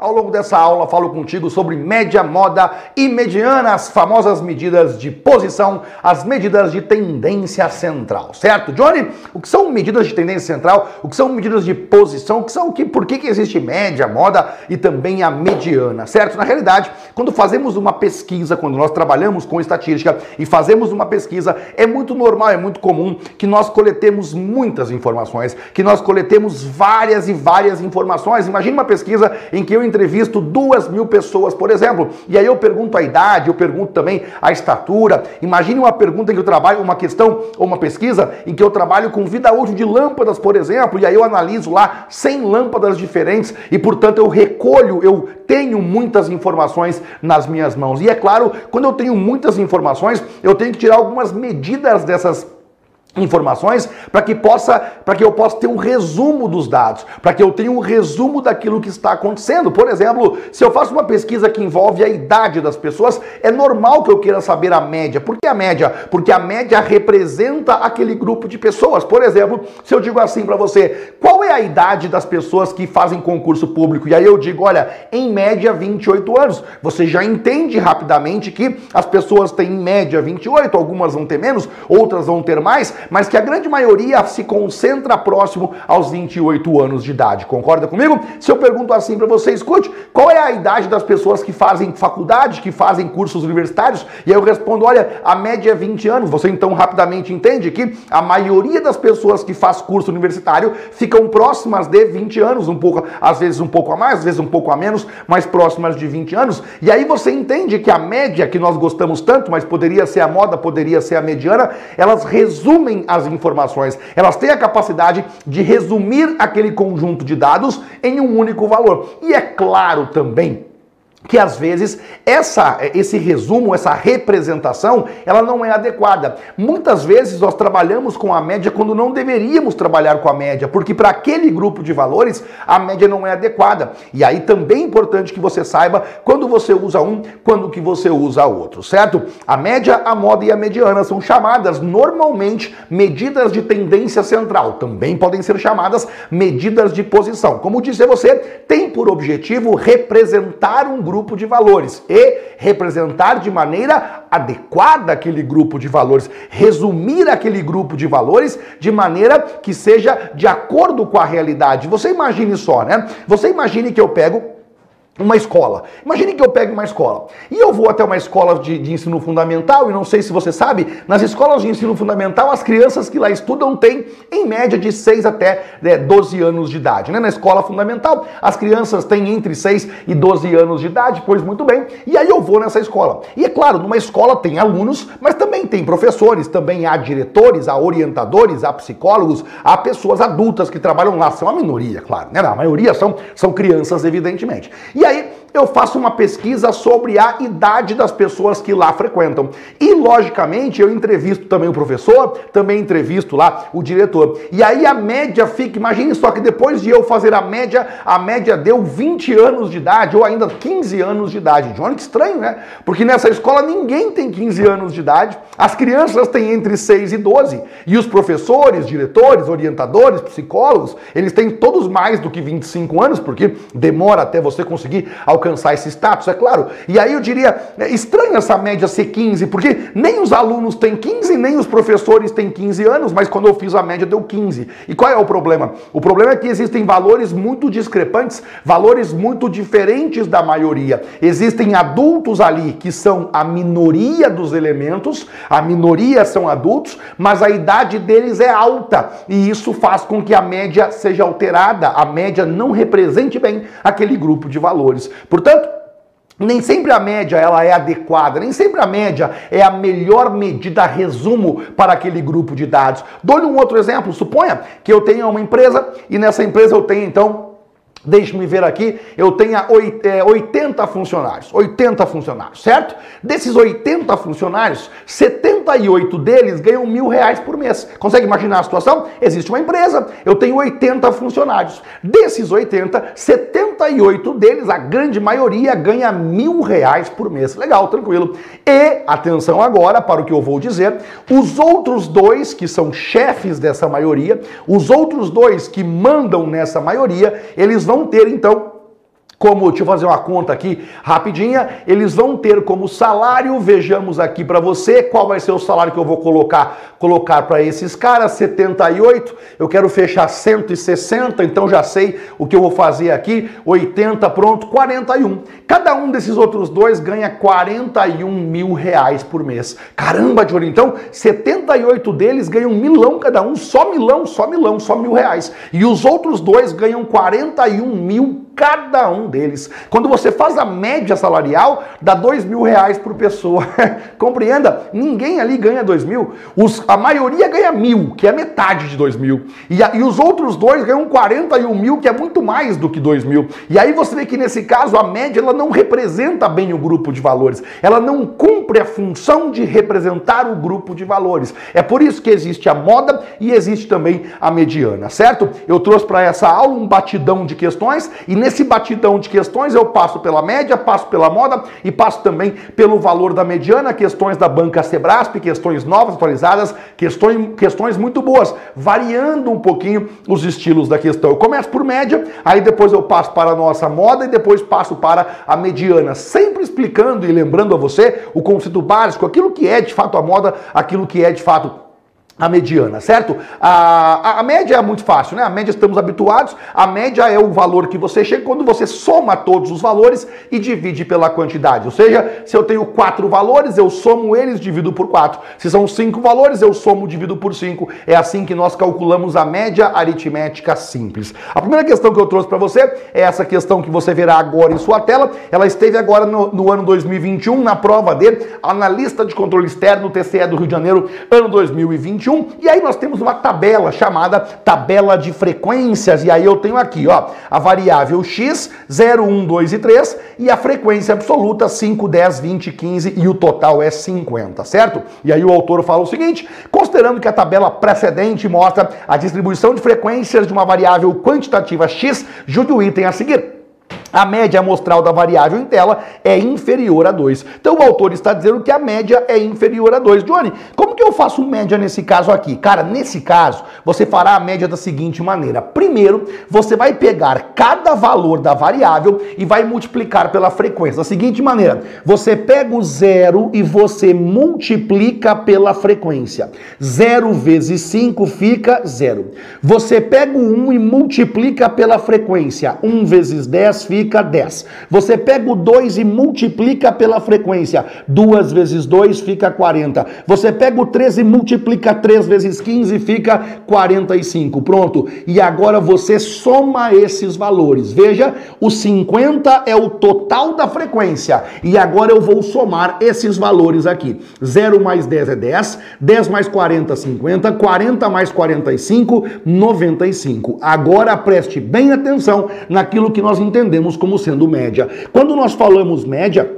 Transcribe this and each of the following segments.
Ao longo dessa aula, falo contigo sobre média, moda e mediana, as famosas medidas de posição, as medidas de tendência central, certo? Johnny, o que são medidas de tendência central? O que são medidas de posição? O que são o que? Por que, que existe média, moda e também a mediana, certo? Na realidade, quando fazemos uma pesquisa, quando nós trabalhamos com estatística e fazemos uma pesquisa, é muito normal, é muito comum que nós coletemos muitas informações, que nós coletemos várias e várias informações. Imagine uma pesquisa em que eu entrevisto duas mil pessoas, por exemplo, e aí eu pergunto a idade, eu pergunto também a estatura. Imagine uma pergunta que eu trabalho, uma questão ou uma pesquisa em que eu trabalho com vida útil de lâmpadas, por exemplo, e aí eu analiso lá 100 lâmpadas diferentes e, portanto, eu recolho, eu tenho muitas informações nas minhas mãos. E é claro, quando eu tenho muitas informações, eu tenho que tirar algumas medidas dessas informações para que possa para que eu possa ter um resumo dos dados, para que eu tenha um resumo daquilo que está acontecendo. Por exemplo, se eu faço uma pesquisa que envolve a idade das pessoas, é normal que eu queira saber a média. Por que a média? Porque a média representa aquele grupo de pessoas. Por exemplo, se eu digo assim para você, qual é a idade das pessoas que fazem concurso público? E aí eu digo, olha, em média 28 anos. Você já entende rapidamente que as pessoas têm em média 28, algumas vão ter menos, outras vão ter mais, mas que a grande maioria se concentra próximo aos 28 anos de idade. Concorda comigo? Se eu pergunto assim para você, escute, qual é a idade das pessoas que fazem faculdade, que fazem cursos universitários? E aí eu respondo, olha, a média é 20 anos. Você então rapidamente entende que a maioria das pessoas que faz curso universitário ficam próximas de 20 anos, um pouco, às vezes um pouco a mais, às vezes um pouco a menos, mas próximas de 20 anos. E aí você entende que a média que nós gostamos tanto, mas poderia ser a moda, poderia ser a mediana, elas resumem as informações, elas têm a capacidade de resumir aquele conjunto de dados em um único valor. E é claro também que às vezes essa, esse resumo, essa representação, ela não é adequada. Muitas vezes nós trabalhamos com a média quando não deveríamos trabalhar com a média, porque para aquele grupo de valores a média não é adequada. E aí também é importante que você saiba quando você usa um, quando que você usa outro, certo? A média, a moda e a mediana são chamadas normalmente medidas de tendência central, também podem ser chamadas medidas de posição. Como disse você, tem por objetivo representar um grupo de valores e representar de maneira adequada aquele grupo de valores, resumir aquele grupo de valores de maneira que seja de acordo com a realidade. Você imagine só, né? Você imagine que eu pego uma escola. Imagine que eu pego uma escola e eu vou até uma escola de, de, ensino fundamental e não sei se você sabe, nas escolas de ensino fundamental as crianças que lá estudam têm em média de 6 até né, 12 anos de idade. Né? Na escola fundamental as crianças têm entre 6 e 12 anos de idade, pois muito bem, e aí eu vou nessa escola. E é claro, numa escola tem alunos, mas também tem professores, também há diretores, há orientadores, há psicólogos, há pessoas adultas que trabalham lá, são a minoria, claro, né? a maioria são, são crianças, evidentemente. E aí eu faço uma pesquisa sobre a idade das pessoas que lá frequentam. E, logicamente, eu entrevisto também o professor, também entrevisto lá o diretor. E aí a média fica, imagine só que depois de eu fazer a média, a média deu 20 anos de idade, ou ainda 15 anos de idade. Johnny, que estranho, né? Porque nessa escola ninguém tem 15 anos de idade, as crianças têm entre 6 e 12. E os professores, diretores, orientadores, psicólogos, eles têm todos mais do que 25 anos, porque demora até você conseguir esse status, é claro. E aí eu diria, é estranho essa média ser 15, porque nem os alunos têm 15, nem os professores têm 15 anos, mas quando eu fiz a média deu 15. E qual é o problema? O problema é que existem valores muito discrepantes, valores muito diferentes da maioria. Existem adultos ali que são a minoria dos elementos, a minoria são adultos, mas a idade deles é alta. E isso faz com que a média seja alterada, a média não represente bem aquele grupo de valores. Portanto, nem sempre a média ela é adequada, nem sempre a média é a melhor medida resumo para aquele grupo de dados. Dou-lhe um outro exemplo. Suponha que eu tenha uma empresa e nessa empresa eu tenho então Deixe-me ver aqui, eu tenho 80 é, funcionários, 80 funcionários, certo? Desses 80 funcionários, 78 deles ganham mil reais por mês. Consegue imaginar a situação? Existe uma empresa, eu tenho 80 funcionários. Desses 80, 78 deles, a grande maioria, ganha mil reais por mês. Legal, tranquilo. E, atenção agora para o que eu vou dizer, os outros dois, que são chefes dessa maioria, os outros dois que mandam nessa maioria, eles vão ter então como, deixa eu fazer uma conta aqui rapidinha, eles vão ter como salário, vejamos aqui para você, qual vai ser o salário que eu vou colocar colocar para esses caras, 78, eu quero fechar 160, então já sei o que eu vou fazer aqui, 80, pronto, 41. Cada um desses outros dois ganha 41 mil reais por mês. Caramba, Johnny, então 78 deles ganham milão cada um, só milão, só milão, só mil reais. E os outros dois ganham 41 mil cada um deles. Quando você faz a média salarial, dá dois mil reais por pessoa. Compreenda? Ninguém ali ganha dois mil. Os, a maioria ganha mil, que é metade de dois mil. E, a, e os outros dois ganham 41 mil, que é muito mais do que dois mil. E aí você vê que nesse caso a média ela não representa bem o grupo de valores. Ela não cumpre a função de representar o grupo de valores. É por isso que existe a moda e existe também a mediana, certo? Eu trouxe para essa aula um batidão de questões e nesse Nesse batidão de questões eu passo pela média, passo pela moda e passo também pelo valor da mediana, questões da banca Sebrasp, questões novas, atualizadas, questões, questões muito boas, variando um pouquinho os estilos da questão. Eu começo por média, aí depois eu passo para a nossa moda e depois passo para a mediana, sempre explicando e lembrando a você o conceito básico, aquilo que é de fato a moda, aquilo que é de fato a mediana, certo? A, a, a, média é muito fácil, né? A média estamos habituados. A média é o valor que você chega quando você soma todos os valores e divide pela quantidade. Ou seja, se eu tenho quatro valores, eu somo eles, divido por quatro. Se são cinco valores, eu somo, divido por cinco. É assim que nós calculamos a média aritmética simples. A primeira questão que eu trouxe para você é essa questão que você verá agora em sua tela. Ela esteve agora no, no ano 2021 na prova de analista de controle externo TCE do Rio de Janeiro, ano 2021. 21. E aí nós temos uma tabela chamada tabela de frequências. E aí eu tenho aqui, ó, a variável x, 0, 1, 2 e 3 e a frequência absoluta 5, 10, 20, 15 e o total é 50, certo? E aí o autor fala o seguinte: considerando que a tabela precedente mostra a distribuição de frequências de uma variável quantitativa x, julgue o item a seguir a média amostral da variável em tela é inferior a 2. Então o autor está dizendo que a média é inferior a 2. Johnny, como que eu faço média nesse caso aqui? Cara, nesse caso, você fará a média da seguinte maneira. Primeiro, você vai pegar cada valor da variável e vai multiplicar pela frequência. Da seguinte maneira, você pega o zero e você multiplica pela frequência. 0 vezes 5 fica 0. Você pega o 1 e multiplica pela frequência. 1 vezes 10 fica fica 10. Você pega o 2 e multiplica pela frequência. 2 vezes 2 fica 40. Você pega o 13 e multiplica 3 vezes 15 fica 45. Pronto. E agora você soma esses valores. Veja, o 50 é o total da frequência. E agora eu vou somar esses valores aqui. 0 mais 10 é 10. 10 mais 40, 50. 40 mais 45, 95. Agora preste bem atenção naquilo que nós entendemos temos como sendo média. Quando nós falamos média,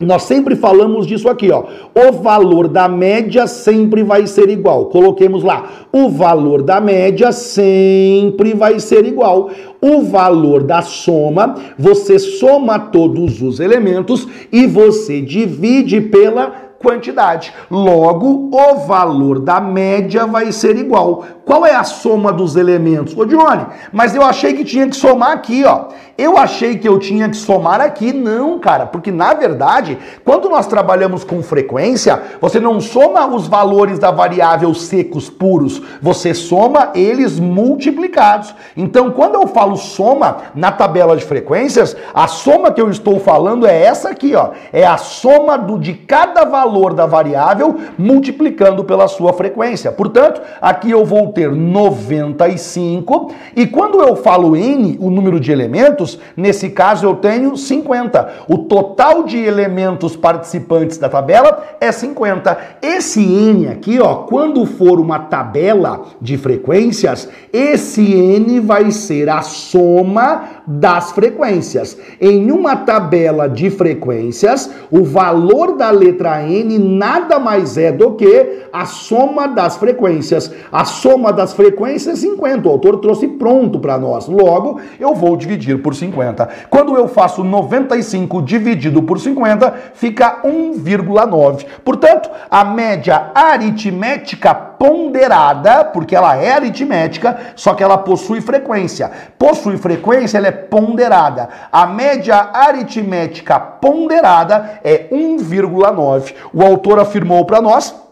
nós sempre falamos disso aqui, ó. O valor da média sempre vai ser igual. Coloquemos lá. O valor da média sempre vai ser igual. O valor da soma, você soma todos os elementos e você divide pela quantidade. Logo, o valor da média vai ser igual. Qual é a soma dos elementos? Ô Johnny, mas eu achei que tinha que somar aqui, ó. Eu achei que eu tinha que somar aqui. Não, cara, porque na verdade, quando nós trabalhamos com frequência, você não soma os valores da variável secos puros, você soma eles multiplicados. Então, quando eu falo soma na tabela de frequências, a soma que eu estou falando é essa aqui, ó. É a soma do de cada valor valor da variável multiplicando pela sua frequência. Portanto, aqui eu vou ter 95 e quando eu falo n, o número de elementos, nesse caso eu tenho 50. O total de elementos participantes da tabela é 50. Esse n aqui, ó, quando for uma tabela de frequências, esse n vai ser a soma das frequências. Em uma tabela de frequências, o valor da letra n nada mais é do que a soma das frequências. A soma das frequências é 50. O autor trouxe pronto para nós. Logo, eu vou dividir por 50. Quando eu faço 95 dividido por 50, fica 1,9. Portanto, a média aritmética ponderada, porque ela é aritmética, só que ela possui frequência. Possui frequência, ela é ponderada. A média aritmética ponderada é 1,9. O autor afirmou para nós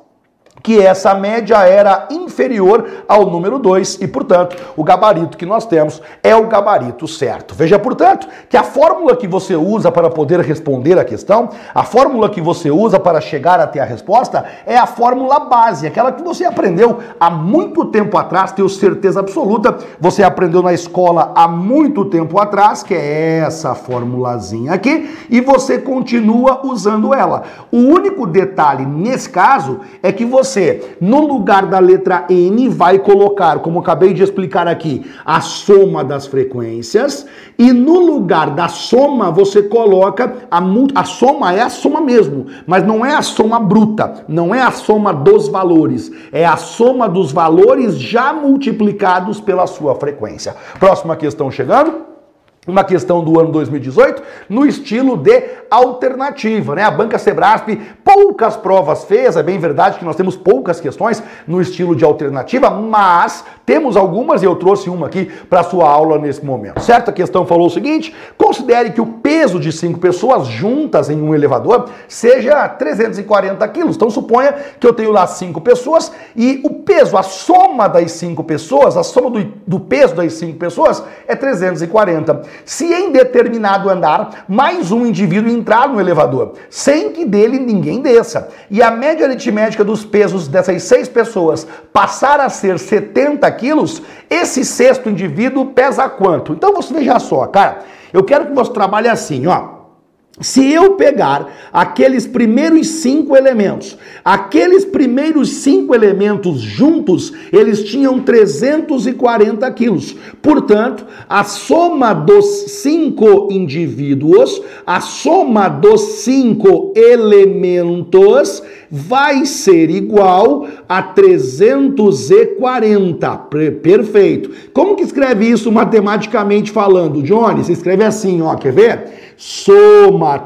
que essa média era inferior ao número 2 e, portanto, o gabarito que nós temos é o gabarito certo. Veja, portanto, que a fórmula que você usa para poder responder a questão, a fórmula que você usa para chegar até a resposta é a fórmula base, aquela que você aprendeu há muito tempo atrás, tenho certeza absoluta, você aprendeu na escola há muito tempo atrás, que é essa formulazinha aqui, e você continua usando ela. O único detalhe nesse caso é que você você, no lugar da letra N, vai colocar, como acabei de explicar aqui, a soma das frequências, e no lugar da soma você coloca a, a soma é a soma mesmo, mas não é a soma bruta, não é a soma dos valores, é a soma dos valores já multiplicados pela sua frequência. Próxima questão chegando. Uma questão do ano 2018 no estilo de alternativa, né? A banca Sebrasp poucas provas fez, é bem verdade que nós temos poucas questões no estilo de alternativa, mas temos algumas e eu trouxe uma aqui para sua aula nesse momento. Certa questão falou o seguinte: considere que o peso de cinco pessoas juntas em um elevador seja 340 quilos. Então suponha que eu tenho lá cinco pessoas e o peso, a soma das cinco pessoas, a soma do, do peso das cinco pessoas é 340. Se em determinado andar mais um indivíduo entrar no elevador, sem que dele ninguém desça, e a média aritmética dos pesos dessas seis pessoas passar a ser 70 quilos, esse sexto indivíduo pesa quanto? Então você veja só, cara, eu quero que você trabalhe assim, ó. Se eu pegar aqueles primeiros cinco elementos, aqueles primeiros cinco elementos juntos, eles tinham 340 quilos. Portanto, a soma dos cinco indivíduos, a soma dos cinco elementos vai ser igual a 340. Perfeito. Como que escreve isso matematicamente falando, Johnny? Você escreve assim, ó, quer ver? Somatório,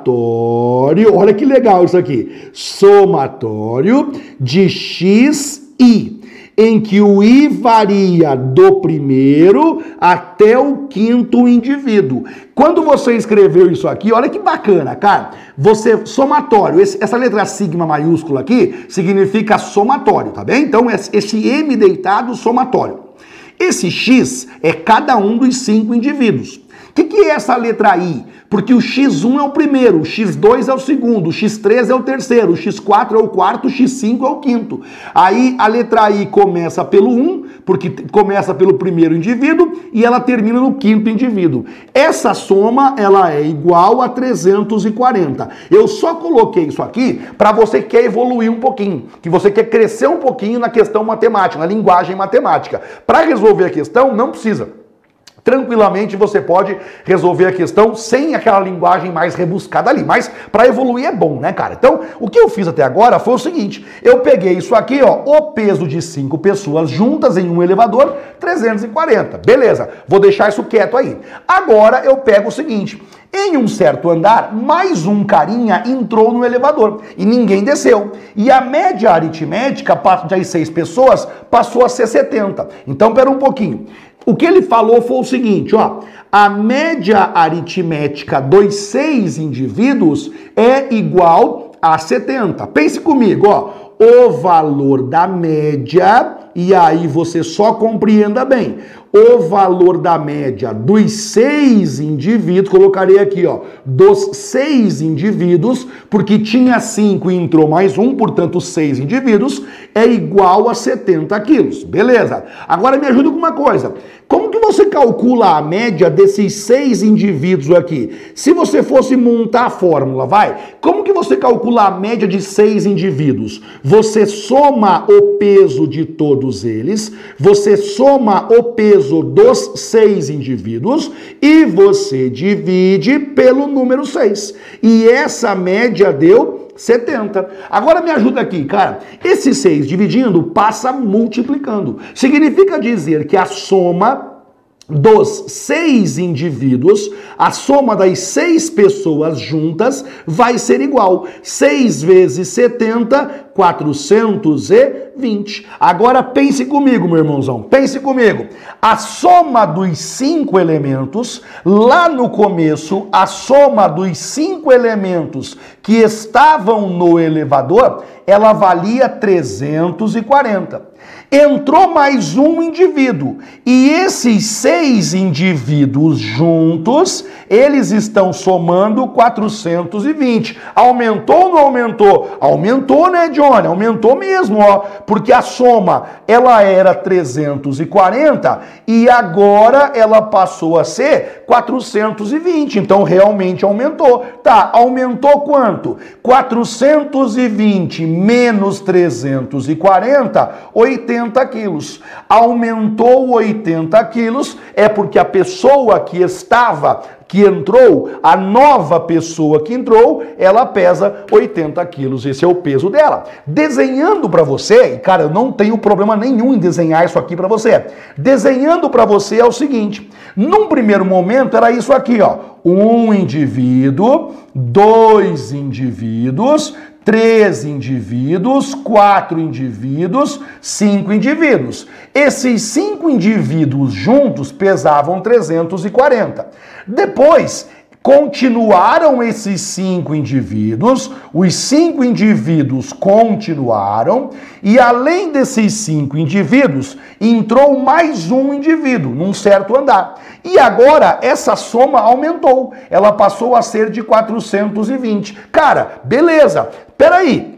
olha que legal isso aqui. Somatório de x i em que o I varia do primeiro até o quinto indivíduo. Quando você escreveu isso aqui, olha que bacana, cara. Você, somatório, esse, essa letra sigma maiúscula aqui significa somatório, tá bem? Então, esse M deitado, somatório. Esse X é cada um dos cinco indivíduos. O que, que é essa letra I? Porque o X1 é o primeiro, o X2 é o segundo, o X3 é o terceiro, o X4 é o quarto, o X5 é o quinto. Aí a letra I começa pelo 1, porque começa pelo primeiro indivíduo, e ela termina no quinto indivíduo. Essa soma, ela é igual a 340. Eu só coloquei isso aqui para você que quer evoluir um pouquinho, que você quer crescer um pouquinho na questão matemática, na linguagem matemática. Para resolver a questão, não precisa tranquilamente você pode resolver a questão sem aquela linguagem mais rebuscada ali. Mas para evoluir é bom, né, cara? Então, o que eu fiz até agora foi o seguinte: eu peguei isso aqui, ó, o peso de cinco pessoas juntas em um elevador, 340. Beleza, vou deixar isso quieto aí. Agora eu pego o seguinte: em um certo andar, mais um carinha entrou no elevador e ninguém desceu. E a média aritmética das seis pessoas passou a ser 70. Então, pera um pouquinho. O que ele falou foi o seguinte, ó, a média aritmética dos seis indivíduos é igual a 70. Pense comigo, ó, o valor da média, e aí você só compreenda bem, o valor da média dos seis indivíduos, colocarei aqui, ó, dos seis indivíduos, porque tinha cinco e entrou mais um, portanto, seis indivíduos, é igual a 70 quilos. Beleza? Agora me ajuda com uma coisa. Como você calcula a média desses seis indivíduos aqui? Se você fosse montar a fórmula, vai. Como que você calcula a média de seis indivíduos? Você soma o peso de todos eles, você soma o peso dos seis indivíduos e você divide pelo número seis. E essa média deu 70. Agora me ajuda aqui, cara. Esse 6 dividindo passa multiplicando. Significa dizer que a soma dos seis indivíduos, a soma das seis pessoas juntas vai ser igual. 6 vezes 70, 420. Agora pense comigo, meu irmãozão, pense comigo. A soma dos cinco elementos, lá no começo, a soma dos cinco elementos que estavam no elevador, ela valia 340. Entrou mais um indivíduo e esses seis indivíduos juntos, eles estão somando 420. Aumentou ou não aumentou? Aumentou, né, Johnny? Aumentou mesmo, ó, porque a soma ela era 340 e agora ela passou a ser 420. Então realmente aumentou. Tá, aumentou quanto? 420 menos 340, 80 80 quilos. Aumentou 80 quilos, é porque a pessoa que estava, que entrou, a nova pessoa que entrou, ela pesa 80 quilos. Esse é o peso dela. Desenhando para você, e cara, eu não tenho problema nenhum em desenhar isso aqui para você. Desenhando para você é o seguinte: num primeiro momento era isso aqui, ó. Um indivíduo, dois indivíduos, três indivíduos, quatro indivíduos, cinco indivíduos. Esses cinco indivíduos juntos pesavam 340. Depois, continuaram esses cinco indivíduos, os cinco indivíduos continuaram, e além desses cinco indivíduos, entrou mais um indivíduo num certo andar. E agora essa soma aumentou, ela passou a ser de 420. Cara, beleza, peraí,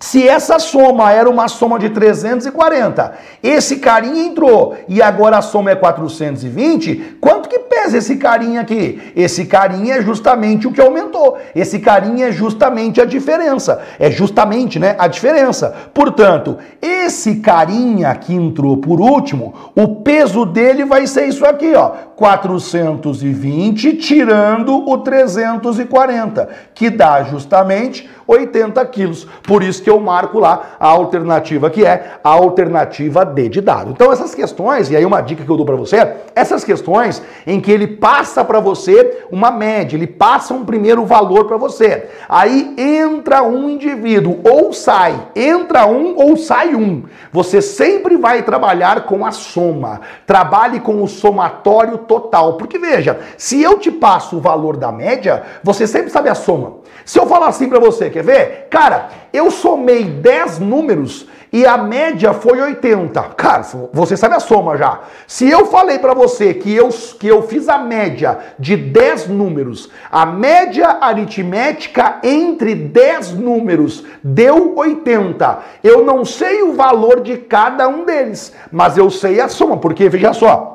se essa soma era uma soma de 340, esse carinha entrou e agora a soma é 420, quanto que pesa esse carinha aqui? Esse carinha é justamente o que aumentou. Esse carinha é justamente a diferença. É justamente, né, a diferença. Portanto, esse carinha que entrou por último, o peso dele vai ser isso aqui, ó, 420 tirando o 340, que dá justamente 80 quilos. Por isso que eu marco lá a alternativa que é a alternativa D de dado. Então essas questões, e aí uma dica que eu dou para você, essas questões em que ele passa para você uma média, ele passa um primeiro valor para você. Aí entra um indivíduo ou sai, entra um ou sai um. Você sempre vai trabalhar com a soma. Trabalhe com o somatório total. Porque veja, se eu te passo o valor da média, você sempre sabe a soma. Se eu falar assim para você, quer ver? Cara, eu somei 10 números e a média foi 80. Cara, você sabe a soma já. Se eu falei para você que eu, que eu fiz a média de 10 números, a média aritmética entre 10 números deu 80. Eu não sei o valor de cada um deles, mas eu sei a soma, porque veja só,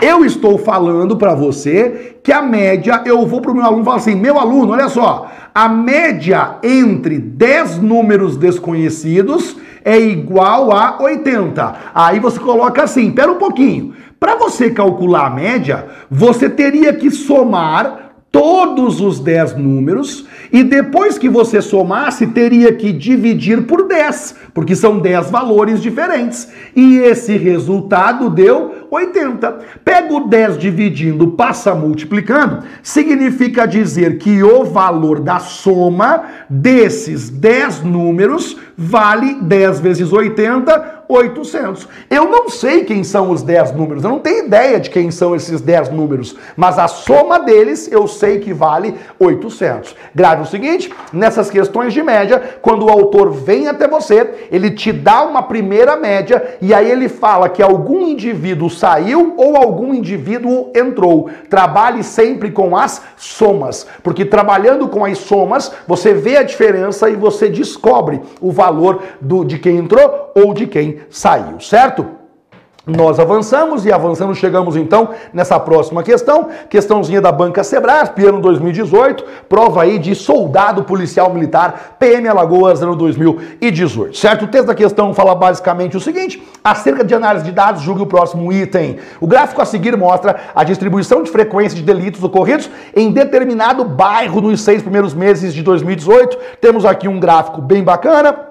eu estou falando para você que a média, eu vou para o meu aluno e falo assim: meu aluno, olha só, a média entre 10 números desconhecidos é igual a 80. Aí você coloca assim: pera um pouquinho. Para você calcular a média, você teria que somar todos os 10 números e depois que você somasse, teria que dividir por 10, porque são 10 valores diferentes. E esse resultado deu 80. Pega o 10 dividindo, passa multiplicando, significa dizer que o valor da soma desses 10 números vale 10 vezes 80, 800. Eu não sei quem são os 10 números, eu não tenho ideia de quem são esses 10 números, mas a soma deles eu sei que vale 800. Grave o seguinte, nessas questões de média, quando o autor vem até você, ele te dá uma primeira média e aí ele fala que algum indivíduo saiu ou algum indivíduo entrou. Trabalhe sempre com as somas, porque trabalhando com as somas, você vê a diferença e você descobre o valor do, de quem entrou ou de quem saiu, certo? Nós avançamos e avançamos, chegamos então nessa próxima questão, questãozinha da Banca Sebrasp, ano 2018, prova aí de soldado policial militar, PM Alagoas, ano 2018, certo? O texto da questão fala basicamente o seguinte, acerca de análise de dados, julgue o próximo item. O gráfico a seguir mostra a distribuição de frequência de delitos ocorridos em determinado bairro nos seis primeiros meses de 2018. Temos aqui um gráfico bem bacana,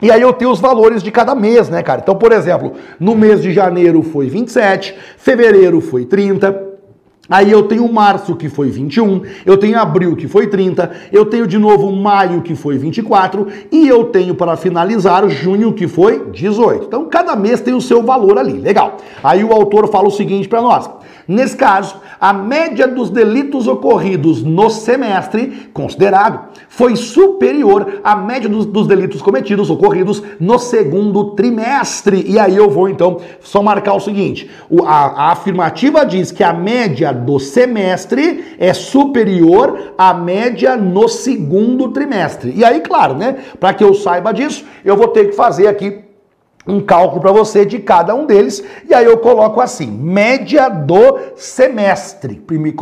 E aí eu tenho os valores de cada mês, né, cara? Então, por exemplo, no mês de janeiro foi 27, fevereiro foi 30, Aí eu tenho março que foi 21, eu tenho abril que foi 30, eu tenho de novo maio que foi 24 e eu tenho para finalizar junho que foi 18. Então cada mês tem o seu valor ali, legal. Aí o autor fala o seguinte para nós: Nesse caso, a média dos delitos ocorridos no semestre considerado foi superior à média dos, dos, delitos cometidos, ocorridos no segundo trimestre. E aí eu vou então só marcar o seguinte: o, a, a afirmativa diz que a média do semestre é superior à média no segundo trimestre. E aí, claro, né? Para que eu saiba disso, eu vou ter que fazer aqui um cálculo para você de cada um deles, e aí eu coloco assim: média do semestre.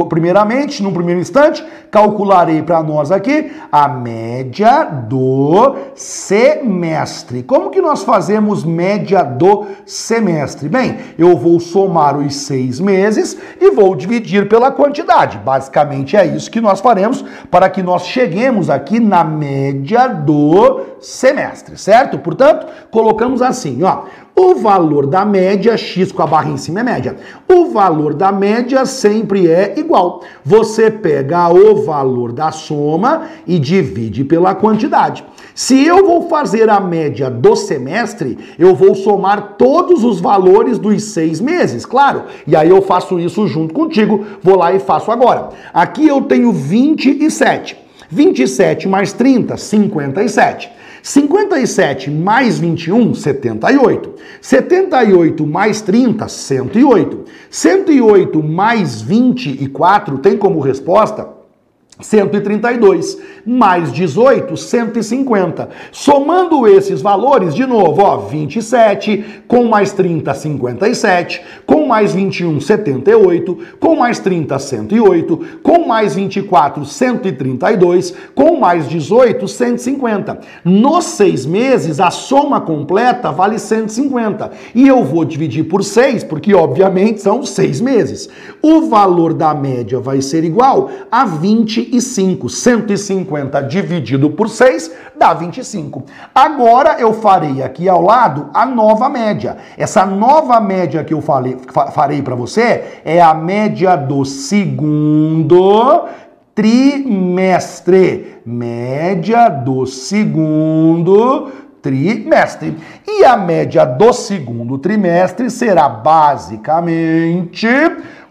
Primeiramente, num primeiro instante, calcularei para nós aqui a média do semestre. Como que nós fazemos média do semestre? Bem, eu vou somar os seis meses e vou dividir pela quantidade. Basicamente é isso que nós faremos para que nós cheguemos aqui na média do semestre, certo? Portanto, colocamos assim assim, ó. O valor da média, x com a barra em cima é média. O valor da média sempre é igual. Você pega o valor da soma e divide pela quantidade. Se eu vou fazer a média do semestre, eu vou somar todos os valores dos seis meses, claro. E aí eu faço isso junto contigo. Vou lá e faço agora. Aqui eu tenho 27. 27 mais 30, 57. 57 mais 21, 78. 78 mais 30, 108. 108 mais 24 tem como resposta 132 mais 18, 150. Somando esses valores, de novo, ó, 27, com mais 30, 57, com mais 21, 78, com mais 30, 108, com mais 24, 132, com mais 18, 150. Nos seis meses, a soma completa vale 150. E eu vou dividir por 6, porque obviamente são seis meses. O valor da média vai ser igual a 20 25. 150 dividido por 6 dá 25. Agora eu farei aqui ao lado a nova média. Essa nova média que eu falei, farei para você é a média do segundo trimestre. Média do segundo trimestre. E a média do segundo trimestre será basicamente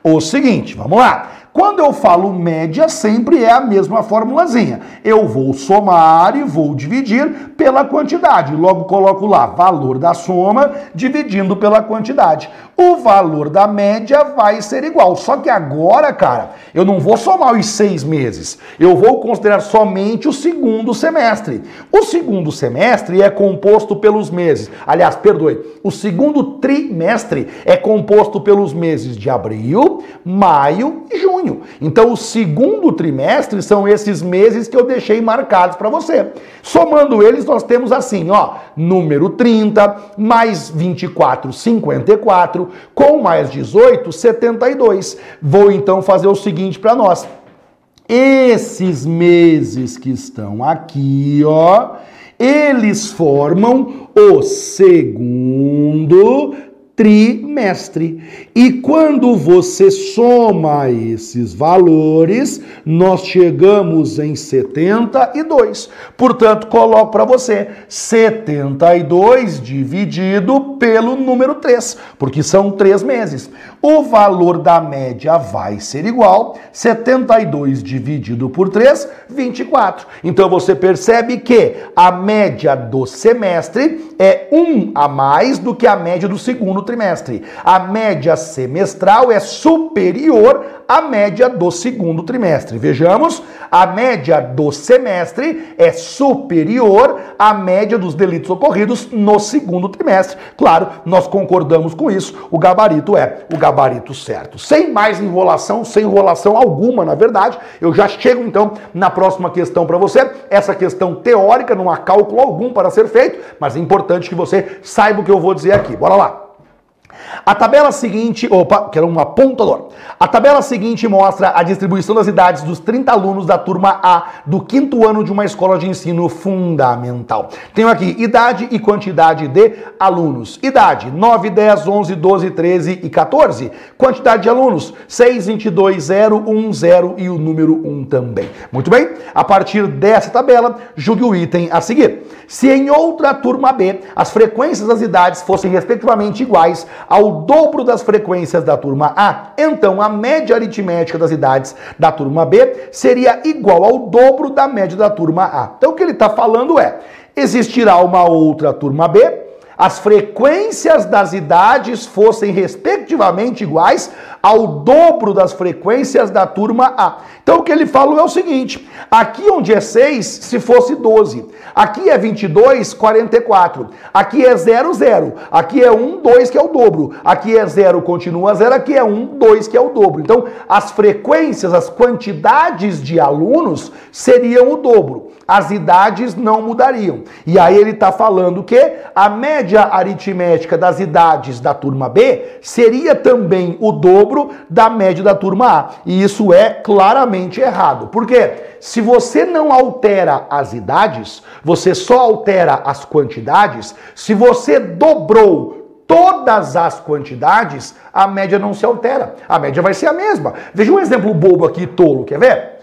o seguinte, vamos lá. Quando eu falo média, sempre é a mesma formulazinha. Eu vou somar e vou dividir pela quantidade. Logo coloco lá valor da soma dividindo pela quantidade. O valor da média vai ser igual. Só que agora, cara, eu não vou somar os seis meses. Eu vou considerar somente o segundo semestre. O segundo semestre é composto pelos meses. Aliás, perdoe. O segundo trimestre é composto pelos meses de abril, maio e junho. Então, o segundo trimestre são esses meses que eu deixei marcados para você. Somando eles, nós temos assim, ó, número 30, mais 24, 54, com mais 18, 72. Vou então fazer o seguinte para nós. Esses meses que estão aqui, ó, eles formam o segundo trimestre. E quando você soma esses valores, nós chegamos em 72. Portanto, coloco para você 72 dividido pelo número 3, porque são três meses. O valor da média vai ser igual 72 dividido por 3, 24. Então você percebe que a média do semestre é um a mais do que a média do segundo trimestre. A média semestral é superior à média do segundo trimestre. Vejamos, a média do semestre é superior à média dos delitos ocorridos no segundo trimestre. Claro, nós concordamos com isso. O gabarito é o gabarito certo. Sem mais enrolação, sem enrolação alguma, na verdade, eu já chego então na próxima questão para você. Essa questão teórica, não há cálculo algum para ser feito, mas é importante que você saiba o que eu vou dizer aqui. Bora lá. A tabela seguinte, opa, que era um apontador. A tabela seguinte mostra a distribuição das idades dos 30 alunos da turma A do quinto ano de uma escola de ensino fundamental. Tenho aqui idade e quantidade de alunos. Idade 9, 10, 11, 12, 13 e 14. Quantidade de alunos 6, 22, 0, 1, 0 e o número 1 também. Muito bem? A partir dessa tabela, julgue o item a seguir. Se em outra turma B as frequências das idades fossem respectivamente iguais ao dobro das frequências da turma A, então a média aritmética das idades da turma B seria igual ao dobro da média da turma A. Então o que ele está falando é: existirá uma outra turma B as frequências das idades fossem respectivamente iguais ao dobro das frequências da turma A. Então o que ele falou é o seguinte: aqui onde é 6, se fosse 12. Aqui é 22, 44. Aqui é 0, 0. Aqui é 1, 2, que é o dobro. Aqui é 0, continua 0. Aqui é 1, 2, que é o dobro. Então as frequências, as quantidades de alunos seriam o dobro. As idades não mudariam. E aí ele está falando que a média aritmética das idades da turma B seria também o dobro da média da turma A. E isso é claramente errado. Por quê? Se você não altera as idades, você só altera as quantidades. Se você dobrou todas as quantidades, a média não se altera. A média vai ser a mesma. Veja um exemplo bobo aqui, tolo, quer ver?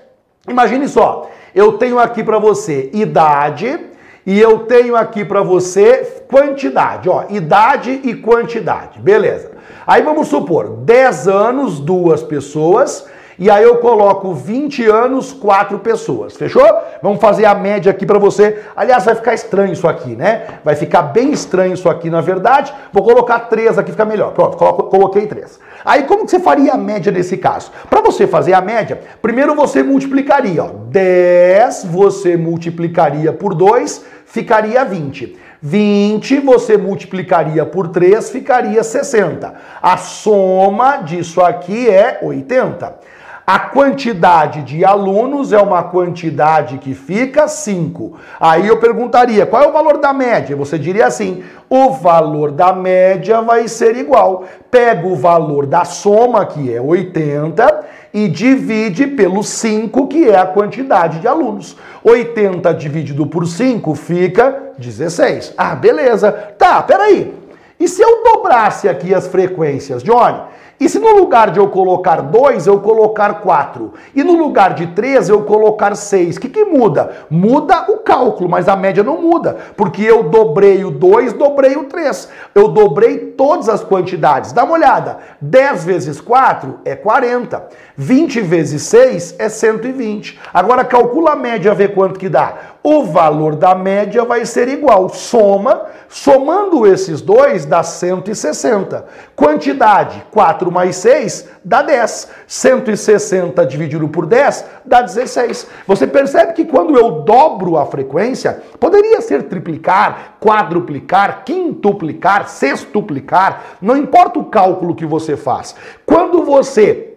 Imagine só, eu tenho aqui para você idade e eu tenho aqui para você quantidade, ó, idade e quantidade. Beleza. Aí vamos supor, 10 anos, duas pessoas, e aí eu coloco 20 anos, quatro pessoas. Fechou? Vamos fazer a média aqui para você. Aliás, vai ficar estranho isso aqui, né? Vai ficar bem estranho isso aqui, na verdade. Vou colocar três aqui, fica melhor. Pronto, coloquei três. Aí como que você faria a média nesse caso? Para você fazer a média, primeiro você multiplicaria, ó. 10 você multiplicaria por 2, ficaria 20. 20 você multiplicaria por 3, ficaria 60. A soma disso aqui é 80. A quantidade de alunos é uma quantidade que fica 5. Aí eu perguntaria, qual é o valor da média? Você diria assim, o valor da média vai ser igual. Pega o valor da soma, que é 80, e divide pelo 5, que é a quantidade de alunos. 80 dividido por 5 fica 16. Ah, beleza. Tá, peraí. E se eu dobrasse aqui as frequências, Johnny? E se no lugar de eu colocar 2, eu colocar 4? E no lugar de 3, eu colocar 6? O que, que muda? Muda o cálculo, mas a média não muda. Porque eu dobrei o 2, dobrei o 3. Eu dobrei todas as quantidades. Dá uma olhada. 10 vezes 4 é 40. 20 vezes 6 é 120. Agora calcula a média, vê quanto que dá. O valor da média vai ser igual. Soma, somando esses dois dá 160. Quantidade, 4 mais 6 dá 10. 160 dividido por 10 dá 16. Você percebe que quando eu dobro a frequência, poderia ser triplicar, quadruplicar, quintuplicar, sextuplicar, não importa o cálculo que você faz. Quando você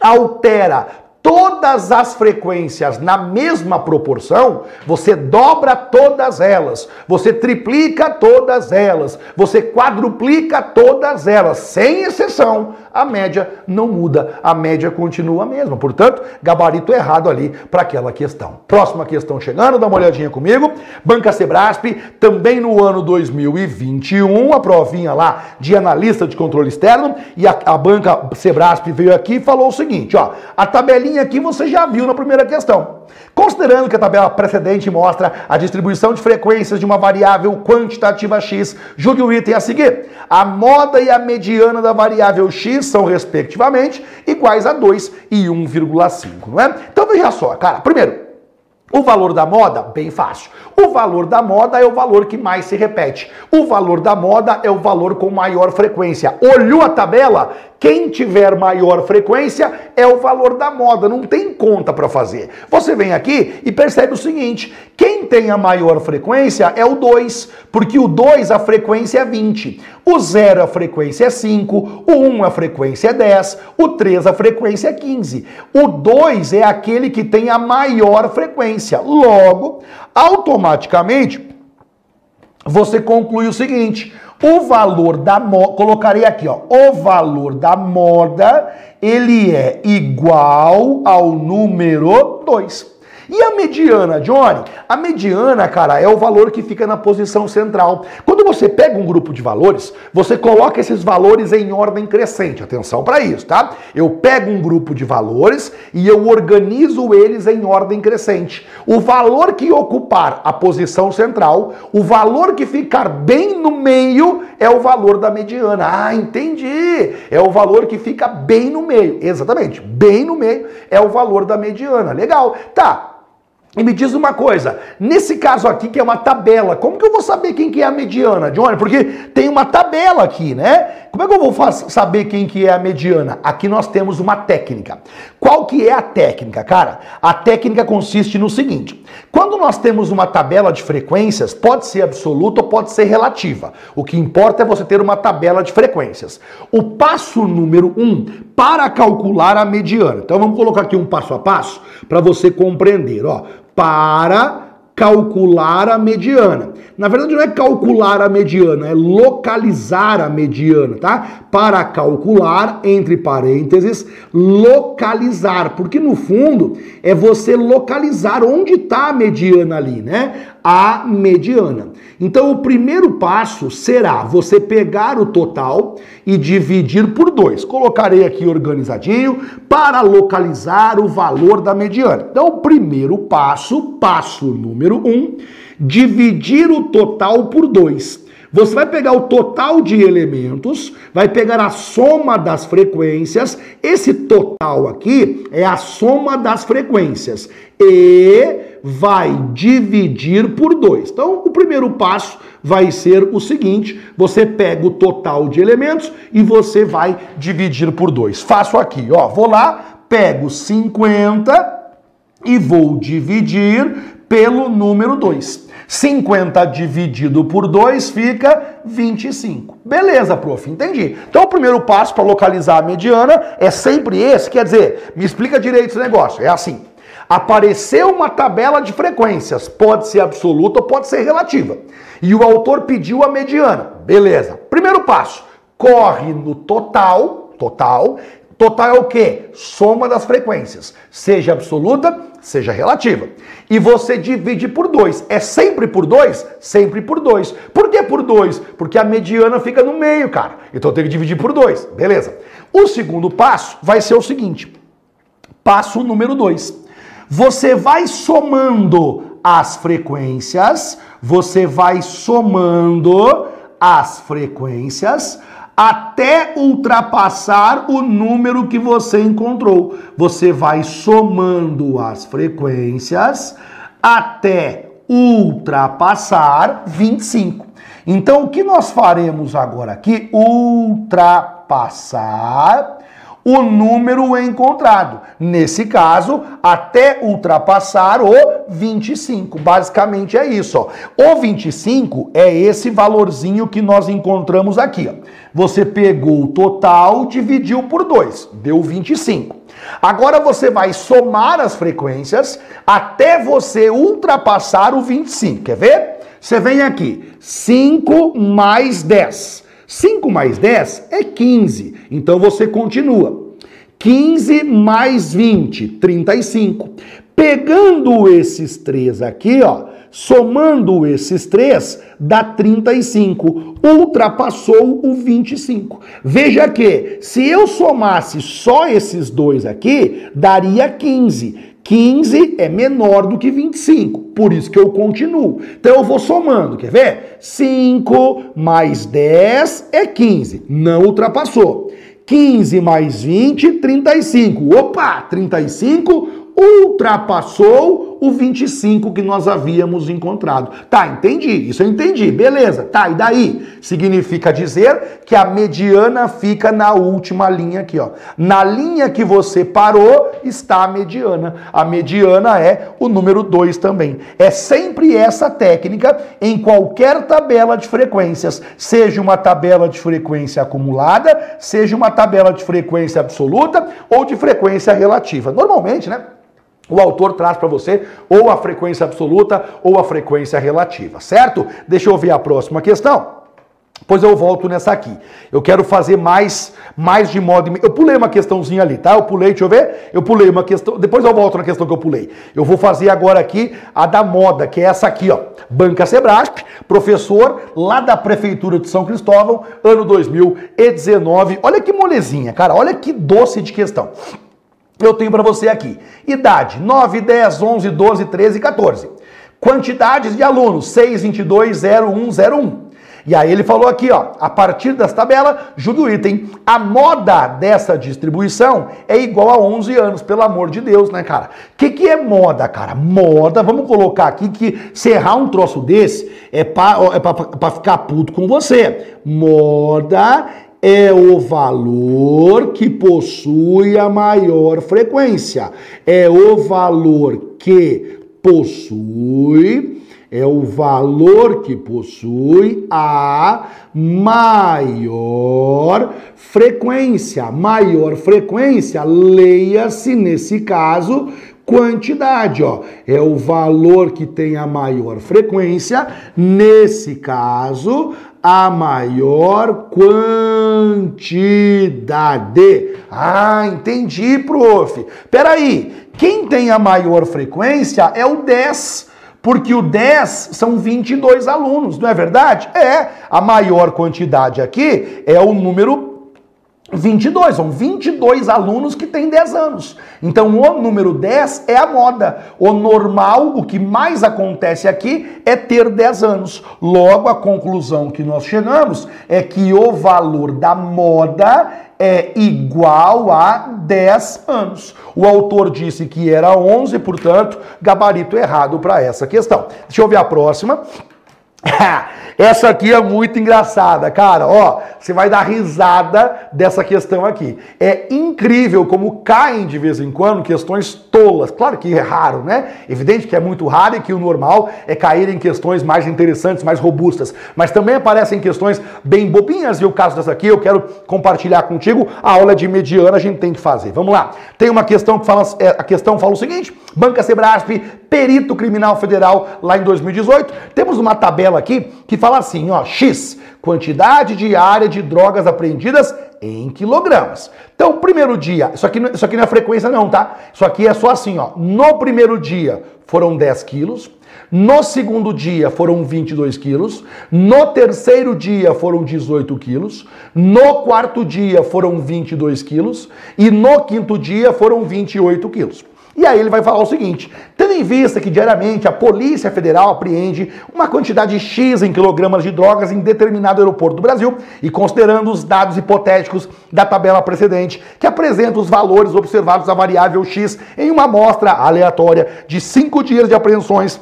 altera todas as frequências na mesma proporção, você dobra todas elas, você triplica todas elas, você quadruplica todas elas, sem exceção, a média não muda, a média continua a mesma. Portanto, gabarito errado ali para aquela questão. Próxima questão chegando, dá uma olhadinha comigo. Banca Sebrasp, também no ano 2021, a provinha lá de analista de controle externo, e a, a banca Sebrasp veio aqui e falou o seguinte, ó, a tabelinha aqui você já viu na primeira questão. Considerando que a tabela precedente mostra a distribuição de frequências de uma variável quantitativa x, julgue o item a seguir. A moda e a mediana da variável x são, respectivamente, iguais a 2 e 1,5, não é? Então veja só, cara. Primeiro, o valor da moda, bem fácil. O valor da moda é o valor que mais se repete. O valor da moda é o valor com maior frequência. Olhou a tabela? Quem tiver maior frequência é o valor da moda, não tem conta para fazer. Você vem aqui e percebe o seguinte: quem tem a maior frequência é o 2, porque o 2 a frequência é 20, o 0 a frequência é 5, o 1 a frequência é 10, o 3 a frequência é 15. O 2 é aquele que tem a maior frequência. Logo, automaticamente, você conclui o seguinte: O valor da moda, colocarei aqui, ó, o valor da moda, ele é igual ao número 2. E a mediana, Johnny? A mediana, cara, é o valor que fica na posição central. Quando você pega um grupo de valores, você coloca esses valores em ordem crescente. Atenção para isso, tá? Eu pego um grupo de valores e eu organizo eles em ordem crescente. O valor que ocupar a posição central, o valor que ficar bem no meio é o valor da mediana. Ah, entendi. É o valor que fica bem no meio. Exatamente. Bem no meio é o valor da mediana. Legal. Tá. E me diz uma coisa, nesse caso aqui que é uma tabela, como que eu vou saber quem que é a mediana, Johnny? Porque tem uma tabela aqui, né? Como é que eu vou saber quem que é a mediana? Aqui nós temos uma técnica. Qual que é a técnica, cara? A técnica consiste no seguinte, quando nós temos uma tabela de frequências, pode ser absoluta ou pode ser relativa. O que importa é você ter uma tabela de frequências. O passo número um para calcular a mediana. Então vamos colocar aqui um passo a passo para você compreender, ó para calcular a mediana. Na verdade, não é calcular a mediana, é localizar a mediana, tá? Para calcular, entre parênteses, localizar. Porque no fundo é você localizar onde está a mediana ali, né? A mediana. Então, o primeiro passo será você pegar o total e dividir por dois. Colocarei aqui organizadinho para localizar o valor da mediana. Então, o primeiro passo, passo número um, dividir o total por dois. Você vai pegar o total de elementos, vai pegar a soma das frequências. Esse total aqui é a soma das frequências. E vai dividir por 2. Então, o primeiro passo vai ser o seguinte: você pega o total de elementos e você vai dividir por 2. Faço aqui, ó, vou lá, pego 50 e vou dividir pelo número 2. 50 dividido por 2 fica 25. Beleza, prof, entendi. Então o primeiro passo para localizar a mediana é sempre esse, quer dizer, me explica direito esse negócio. É assim, Apareceu uma tabela de frequências, pode ser absoluta ou pode ser relativa. E o autor pediu a mediana. Beleza. Primeiro passo, corre no total, total. Total é o quê? Soma das frequências, seja absoluta, seja relativa. E você divide por dois. É sempre por dois? Sempre por dois. Por que por dois? Porque a mediana fica no meio, cara. Então eu tenho que dividir por dois. Beleza. O segundo passo vai ser o seguinte. Passo número dois você vai somando as frequências, você vai somando as frequências até ultrapassar o número que você encontrou. Você vai somando as frequências até ultrapassar 25. Então, o que nós faremos agora aqui? Ultrapassar o número encontrado. Nesse caso, até ultrapassar o 25. Basicamente é isso. Ó. O 25 é esse valorzinho que nós encontramos aqui. Ó. Você pegou o total, dividiu por 2, deu 25. Agora você vai somar as frequências até você ultrapassar o 25. Quer ver? Você vem aqui, 5 mais 10. 5 mais 10 é 15. Então você continua. 15 mais 20, 35. Pegando esses três aqui, ó, somando esses três, dá 35. Ultrapassou o 25. Veja que, se eu somasse só esses dois aqui, daria 15. 15 é menor do que 25, por isso que eu continuo. Então eu vou somando, quer ver? 5 mais 10 é 15, não ultrapassou. 15 mais 20, 35. Opa, 35 ultrapassou o 25 que nós havíamos encontrado. Tá, entendi. Isso eu entendi. Beleza. Tá, e daí? Significa dizer que a mediana fica na última linha aqui, ó. Na linha que você parou está a mediana. A mediana é o número 2 também. É sempre essa técnica em qualquer tabela de frequências, seja uma tabela de frequência acumulada, seja uma tabela de frequência absoluta ou de frequência relativa. Normalmente, né? O autor traz para você ou a frequência absoluta ou a frequência relativa, certo? Deixa eu ver a próxima questão. Pois eu volto nessa aqui. Eu quero fazer mais, mais de modo. Eu pulei uma questãozinha ali, tá? Eu pulei, deixa eu ver. Eu pulei uma questão. Depois eu volto na questão que eu pulei. Eu vou fazer agora aqui a da moda, que é essa aqui, ó. Banca Sebrasp, professor lá da Prefeitura de São Cristóvão, ano 2019. Olha que molezinha, cara. Olha que doce de questão. Eu tenho para você aqui. Idade: 9, 10, 11, 12, 13, 14. Quantidades de alunos: 6, 22, 0, 1, 0, 1. E aí ele falou aqui, ó, a partir dessa tabela, julgue o item. A moda dessa distribuição é igual a 11 anos, pelo amor de Deus, né, cara? O que, que é moda, cara? Moda, vamos colocar aqui que se errar um troço desse é pra, é ficar puto com você. Moda é o valor que possui a maior frequência. É o valor que possui é o valor que possui a maior frequência. Maior frequência, leia-se nesse caso quantidade, ó. É o valor que tem a maior frequência, nesse caso, a maior quantidade. Ah, entendi, prof. Peraí, quem tem a maior frequência é o 10 porque o 10 são 22 alunos, não é verdade? É, a maior quantidade aqui é o número 22, são 22 alunos que têm 10 anos. Então o número 10 é a moda. O normal, o que mais acontece aqui é ter 10 anos. Logo, a conclusão que nós chegamos é que o valor da moda é igual a 10 anos. O autor disse que era 11, portanto, gabarito errado para essa questão. Deixa eu ver a próxima. Essa aqui é muito engraçada, cara. Ó, você vai dar risada dessa questão aqui. É incrível como caem de vez em quando questões tolas. Claro que é raro, né? Evidente que é muito raro e que o normal é cair em questões mais interessantes, mais robustas. Mas também aparecem questões bem bobinhas e o caso dessa aqui eu quero compartilhar contigo. A aula de mediana a gente tem que fazer. Vamos lá. Tem uma questão que fala, é, a questão fala o seguinte: Banca Sebrasp, perito criminal federal lá em 2018. Temos uma tabela aqui que fala assim, ó, X, quantidade diária de drogas apreendidas em quilogramas. Então, primeiro dia, isso aqui, isso aqui não é frequência não, tá? Isso aqui é só assim, ó. No primeiro dia foram 10 quilos, no segundo dia foram 22 quilos, no terceiro dia foram 18 quilos, no quarto dia foram 22 quilos e no quinto dia foram 28 quilos. E aí ele vai falar o seguinte: tendo em vista que diariamente a Polícia Federal apreende uma quantidade X em quilogramas de drogas em determinado aeroporto do Brasil, e considerando os dados hipotéticos da tabela precedente, que apresenta os valores observados da variável X em uma amostra aleatória de cinco dias de apreensões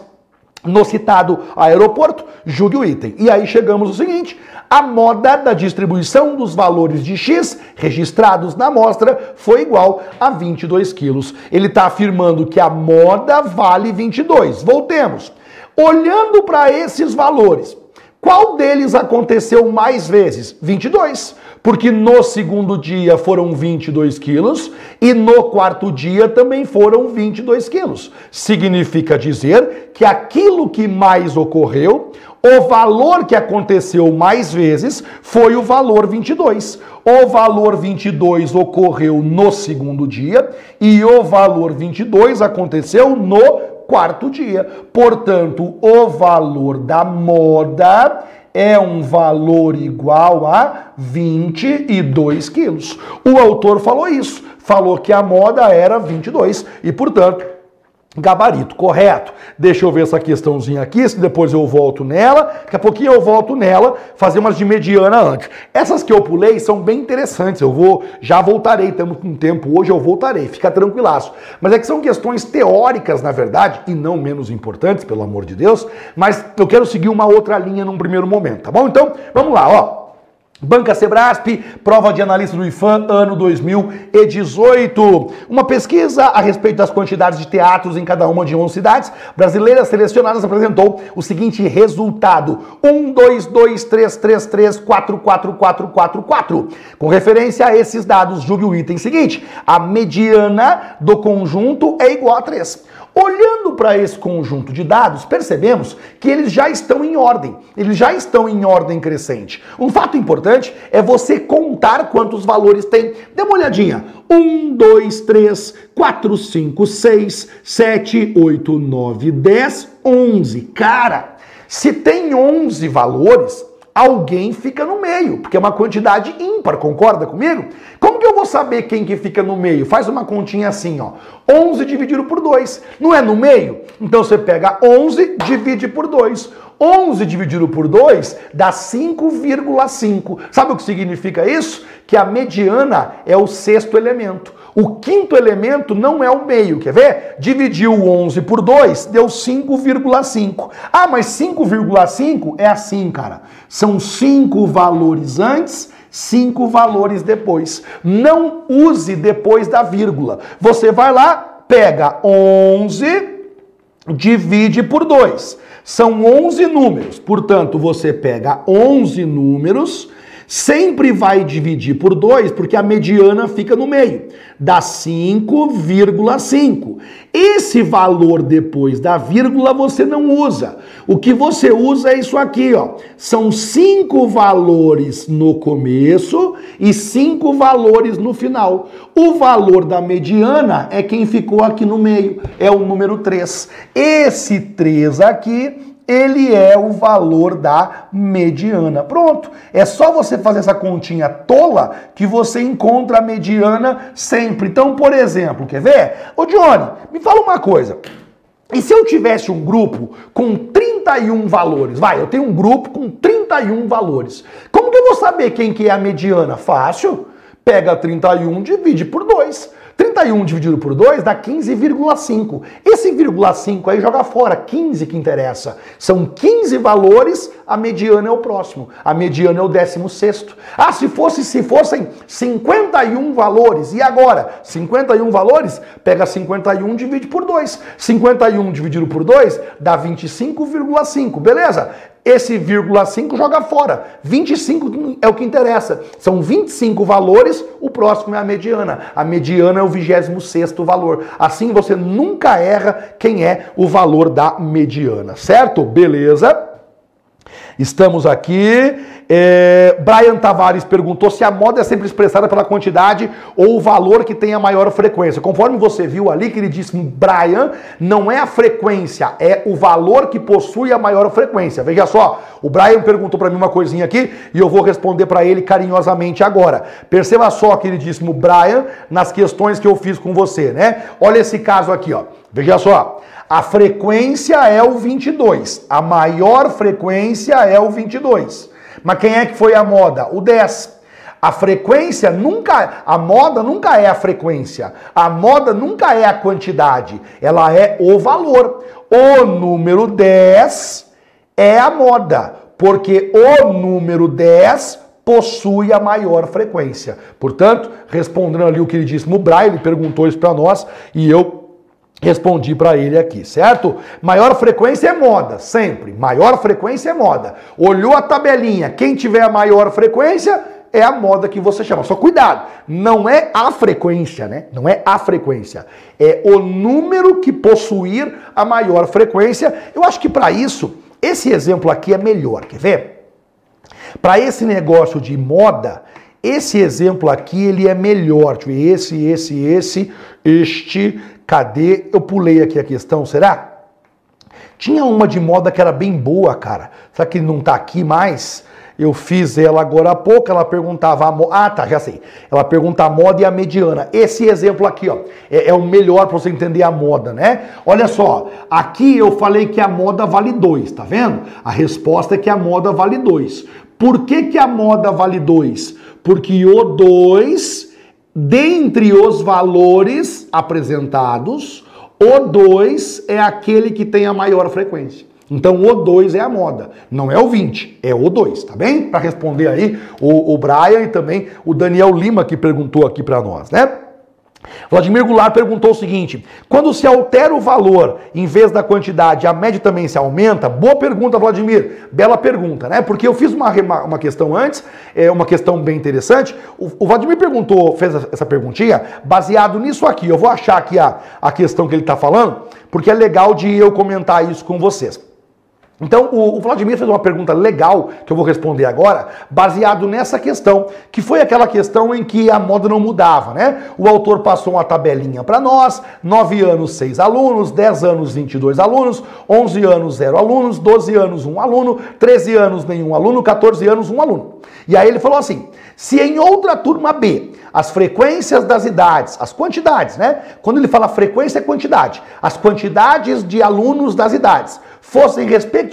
no citado aeroporto, julgue o item. E aí chegamos ao seguinte: a moda da distribuição dos valores de X registrados na amostra foi igual a 22 quilos. Ele está afirmando que a moda vale 22. Voltemos. Olhando para esses valores, qual deles aconteceu mais vezes? 22. Porque no segundo dia foram 22 quilos e no quarto dia também foram 22 quilos. Significa dizer que aquilo que mais ocorreu, o valor que aconteceu mais vezes foi o valor 22. O valor 22 ocorreu no segundo dia e o valor 22 aconteceu no quarto dia. Portanto, o valor da moda é um valor igual a 22 quilos. O autor falou isso, falou que a moda era 22 e, portanto, gabarito, correto. Deixa eu ver essa questãozinha aqui, se depois eu volto nela. Daqui a pouquinho eu volto nela, fazer umas de mediana antes. Essas que eu pulei são bem interessantes. Eu vou, já voltarei, estamos com tempo hoje, eu voltarei, fica tranquilaço. Mas é que são questões teóricas, na verdade, e não menos importantes, pelo amor de Deus, mas eu quero seguir uma outra linha num primeiro momento, tá bom? Então, vamos lá, ó. Banca Sebrasp, prova de analista do IFAM, ano 2018. Uma pesquisa a respeito das quantidades de teatros em cada uma de 11 cidades brasileiras selecionadas apresentou o seguinte resultado: 1, 2, 2, 3, 3, 3, 4, 4, 4, 4, 4. Com referência a esses dados, julgue o item seguinte: a mediana do conjunto é igual a 3. Olhando para esse conjunto de dados, percebemos que eles já estão em ordem, eles já estão em ordem crescente. Um fato importante é você contar quantos valores tem. Dê uma olhadinha. 1, 2, 3, 4, 5, 6, 7, 8, 9, 10, 11. Cara, se tem 11 valores, alguém fica no meio, porque é uma quantidade ímpar, concorda comigo? Como que eu vou saber quem que fica no meio? Faz uma continha assim, ó. 11 dividido por 2. Não é no meio? Então você pega 11, divide por 2. 11 dividido por 2 dá 5,5. Sabe o que significa isso? Que a mediana é o sexto elemento. O quinto elemento não é o meio, quer ver? Dividiu 11 por 2, deu 5,5. Ah, mas 5,5 é assim, cara. São cinco valores antes, cinco valores depois. Não use depois da vírgula. Você vai lá, pega 11, divide por 2. São 11 números. Portanto, você pega 11 números sempre vai dividir por 2, porque a mediana fica no meio. Dá 5,5. Esse valor depois da vírgula você não usa. O que você usa é isso aqui, ó. São cinco valores no começo e cinco valores no final. O valor da mediana é quem ficou aqui no meio, é o número 3. Esse 3 aqui ele é o valor da mediana. Pronto. É só você fazer essa continha tola que você encontra a mediana sempre. Então, por exemplo, quer ver? Ô Johnny, me fala uma coisa. E se eu tivesse um grupo com 31 valores? Vai, eu tenho um grupo com 31 valores. Como que eu vou saber quem que é a mediana? Fácil. Pega 31, divide por 2. 31 dividido por 2 dá 15,5. Esse vírgula 5 aí joga fora, 15 que interessa. São 15 valores, a mediana é o próximo. A mediana é o 16. Ah, se fosse se fossem 51 valores. E agora? 51 valores, pega 51 divide por 2. 51 dividido por 2 dá 25,5. Beleza? Esse vírgula 5 joga fora. 25 é o que interessa. São 25 valores, o próximo é a mediana. A mediana é o 26 valor. Assim você nunca erra quem é o valor da mediana, certo? Beleza? Estamos aqui. É, Brian Tavares perguntou se a moda é sempre expressada pela quantidade ou o valor que tem a maior frequência. Conforme você viu ali que ele disse, Brian, não é a frequência, é o valor que possui a maior frequência. Veja só, o Brian perguntou para mim uma coisinha aqui e eu vou responder para ele carinhosamente agora. Perceba só, queridíssimo Brian, nas questões que eu fiz com você, né? Olha esse caso aqui, ó. Veja só. A frequência é o 22. A maior frequência é o 22. Mas quem é que foi a moda? O 10. A frequência nunca, a moda nunca é a frequência. A moda nunca é a quantidade. Ela é o valor. O número 10 é a moda, porque o número 10 possui a maior frequência. Portanto, respondendo ali o que ele disse no Braille, perguntou isso para nós e eu Respondi para ele aqui, certo? Maior frequência é moda, sempre. Maior frequência é moda. Olhou a tabelinha, quem tiver a maior frequência é a moda que você chama. Só cuidado, não é a frequência, né? Não é a frequência. É o número que possuir a maior frequência. Eu acho que para isso, esse exemplo aqui é melhor. Quer ver? Para esse negócio de moda, esse exemplo aqui ele é melhor. Esse, esse, esse, este Cadê? Eu pulei aqui a questão, será? Tinha uma de moda que era bem boa, cara. Será que não tá aqui mais? Eu fiz ela agora há pouco, ela perguntava a moda. Ah, tá, já sei. Ela pergunta a moda e a mediana. Esse exemplo aqui, ó, é, é o melhor para você entender a moda, né? Olha só, aqui eu falei que a moda vale 2, tá vendo? A resposta é que a moda vale 2. Por que, que a moda vale 2? Porque o 2 Dentre os valores apresentados, o 2 é aquele que tem a maior frequência. Então o 2 é a moda, não é o 20, é o 2, tá bem? Para responder aí o, o Brian e também o Daniel Lima que perguntou aqui para nós, né? Vladimir Goulart perguntou o seguinte: quando se altera o valor em vez da quantidade, a média também se aumenta? Boa pergunta, Vladimir. Bela pergunta, né? Porque eu fiz uma, uma questão antes, é uma questão bem interessante. O, o Vladimir perguntou, fez essa perguntinha, baseado nisso aqui. Eu vou achar aqui a, a questão que ele está falando, porque é legal de eu comentar isso com vocês. Então, o, Vladimir fez uma pergunta legal que eu vou responder agora, baseado nessa questão, que foi aquela questão em que a moda não mudava, né? O autor passou uma tabelinha para nós: 9 anos, 6 alunos, 10 anos, 22 alunos, 11 anos, 0 alunos, 12 anos, 1 aluno, 13 anos, nenhum aluno, 14 anos, 1 aluno. E aí ele falou assim: se em outra turma B as frequências das idades, as quantidades, né? Quando ele fala frequência é quantidade, as quantidades de alunos das idades fossem respectivamente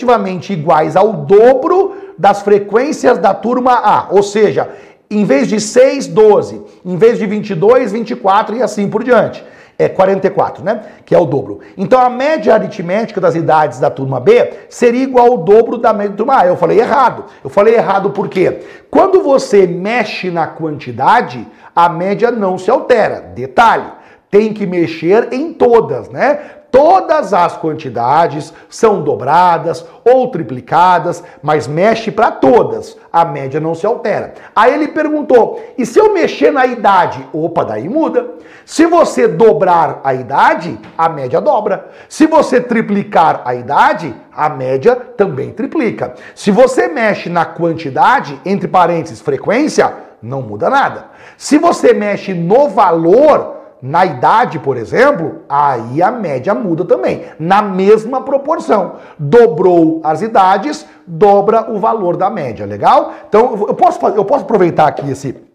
iguais ao dobro das frequências da turma A, ou seja, em vez de 6, 12, em vez de 22, 24 e assim por diante. É 44, né? Que é o dobro. Então a média aritmética das idades da turma B seria igual ao dobro da média da turma A. Eu falei errado. Eu falei errado porque quando você mexe na quantidade, a média não se altera. Detalhe, tem que mexer em todas, né? Todas as quantidades são dobradas ou triplicadas, mas mexe para todas. A média não se altera. Aí ele perguntou: e se eu mexer na idade? Opa, daí muda. Se você dobrar a idade, a média dobra. Se você triplicar a idade, a média também triplica. Se você mexe na quantidade, entre parênteses, frequência, não muda nada. Se você mexe no valor, na idade, por exemplo, aí a média muda também, na mesma proporção. Dobrou as idades, dobra o valor da média, legal? Então, eu posso, eu posso aproveitar aqui esse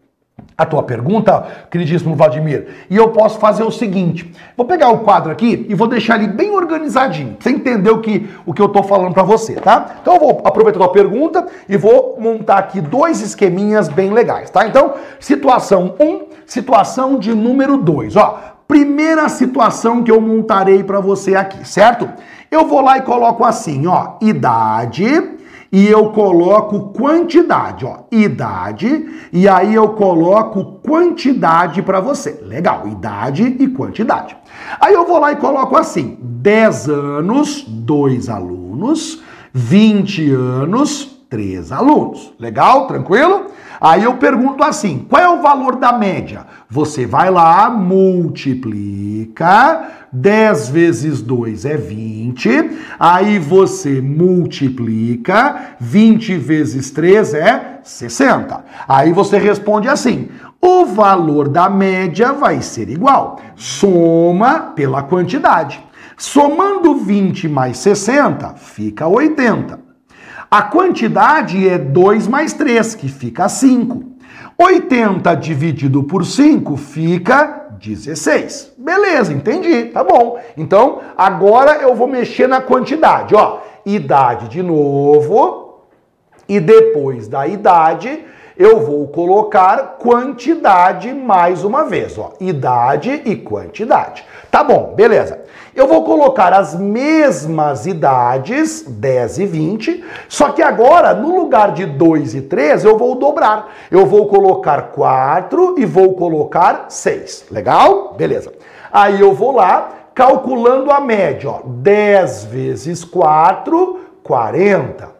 a tua pergunta, queridíssimo Vladimir, e eu posso fazer o seguinte: vou pegar o quadro aqui e vou deixar ele bem organizadinho, você entender o que, o que eu tô falando para você, tá? Então eu vou aproveitar a tua pergunta e vou montar aqui dois esqueminhas bem legais, tá? Então, situação 1, um, situação de número 2, ó. Primeira situação que eu montarei para você aqui, certo? Eu vou lá e coloco assim, ó, idade e eu coloco quantidade, ó, idade, e aí eu coloco quantidade para você. Legal, idade e quantidade. Aí eu vou lá e coloco assim: 10 anos, 2 alunos, 20 anos, 3 alunos. Legal? Tranquilo? Aí eu pergunto assim: qual é o valor da média? Você vai lá, multiplica, 10 vezes 2 é 20, aí você multiplica, 20 vezes 3 é 60. Aí você responde assim: o valor da média vai ser igual, soma pela quantidade. Somando 20 mais 60, fica 80. A quantidade é 2 mais 3, que fica 5. 80 dividido por 5 fica 16. Beleza, entendi, tá bom. Então, agora eu vou mexer na quantidade, ó. Idade de novo, e depois da idade, eu vou colocar quantidade mais uma vez, ó. Idade e quantidade. Tá bom, beleza. Eu vou colocar as mesmas idades, 10 e 20, só que agora, no lugar de 2 e 3, eu vou dobrar. Eu vou colocar 4 e vou colocar 6. Legal? Beleza. Aí eu vou lá, calculando a média, ó. 10 vezes 4, 40.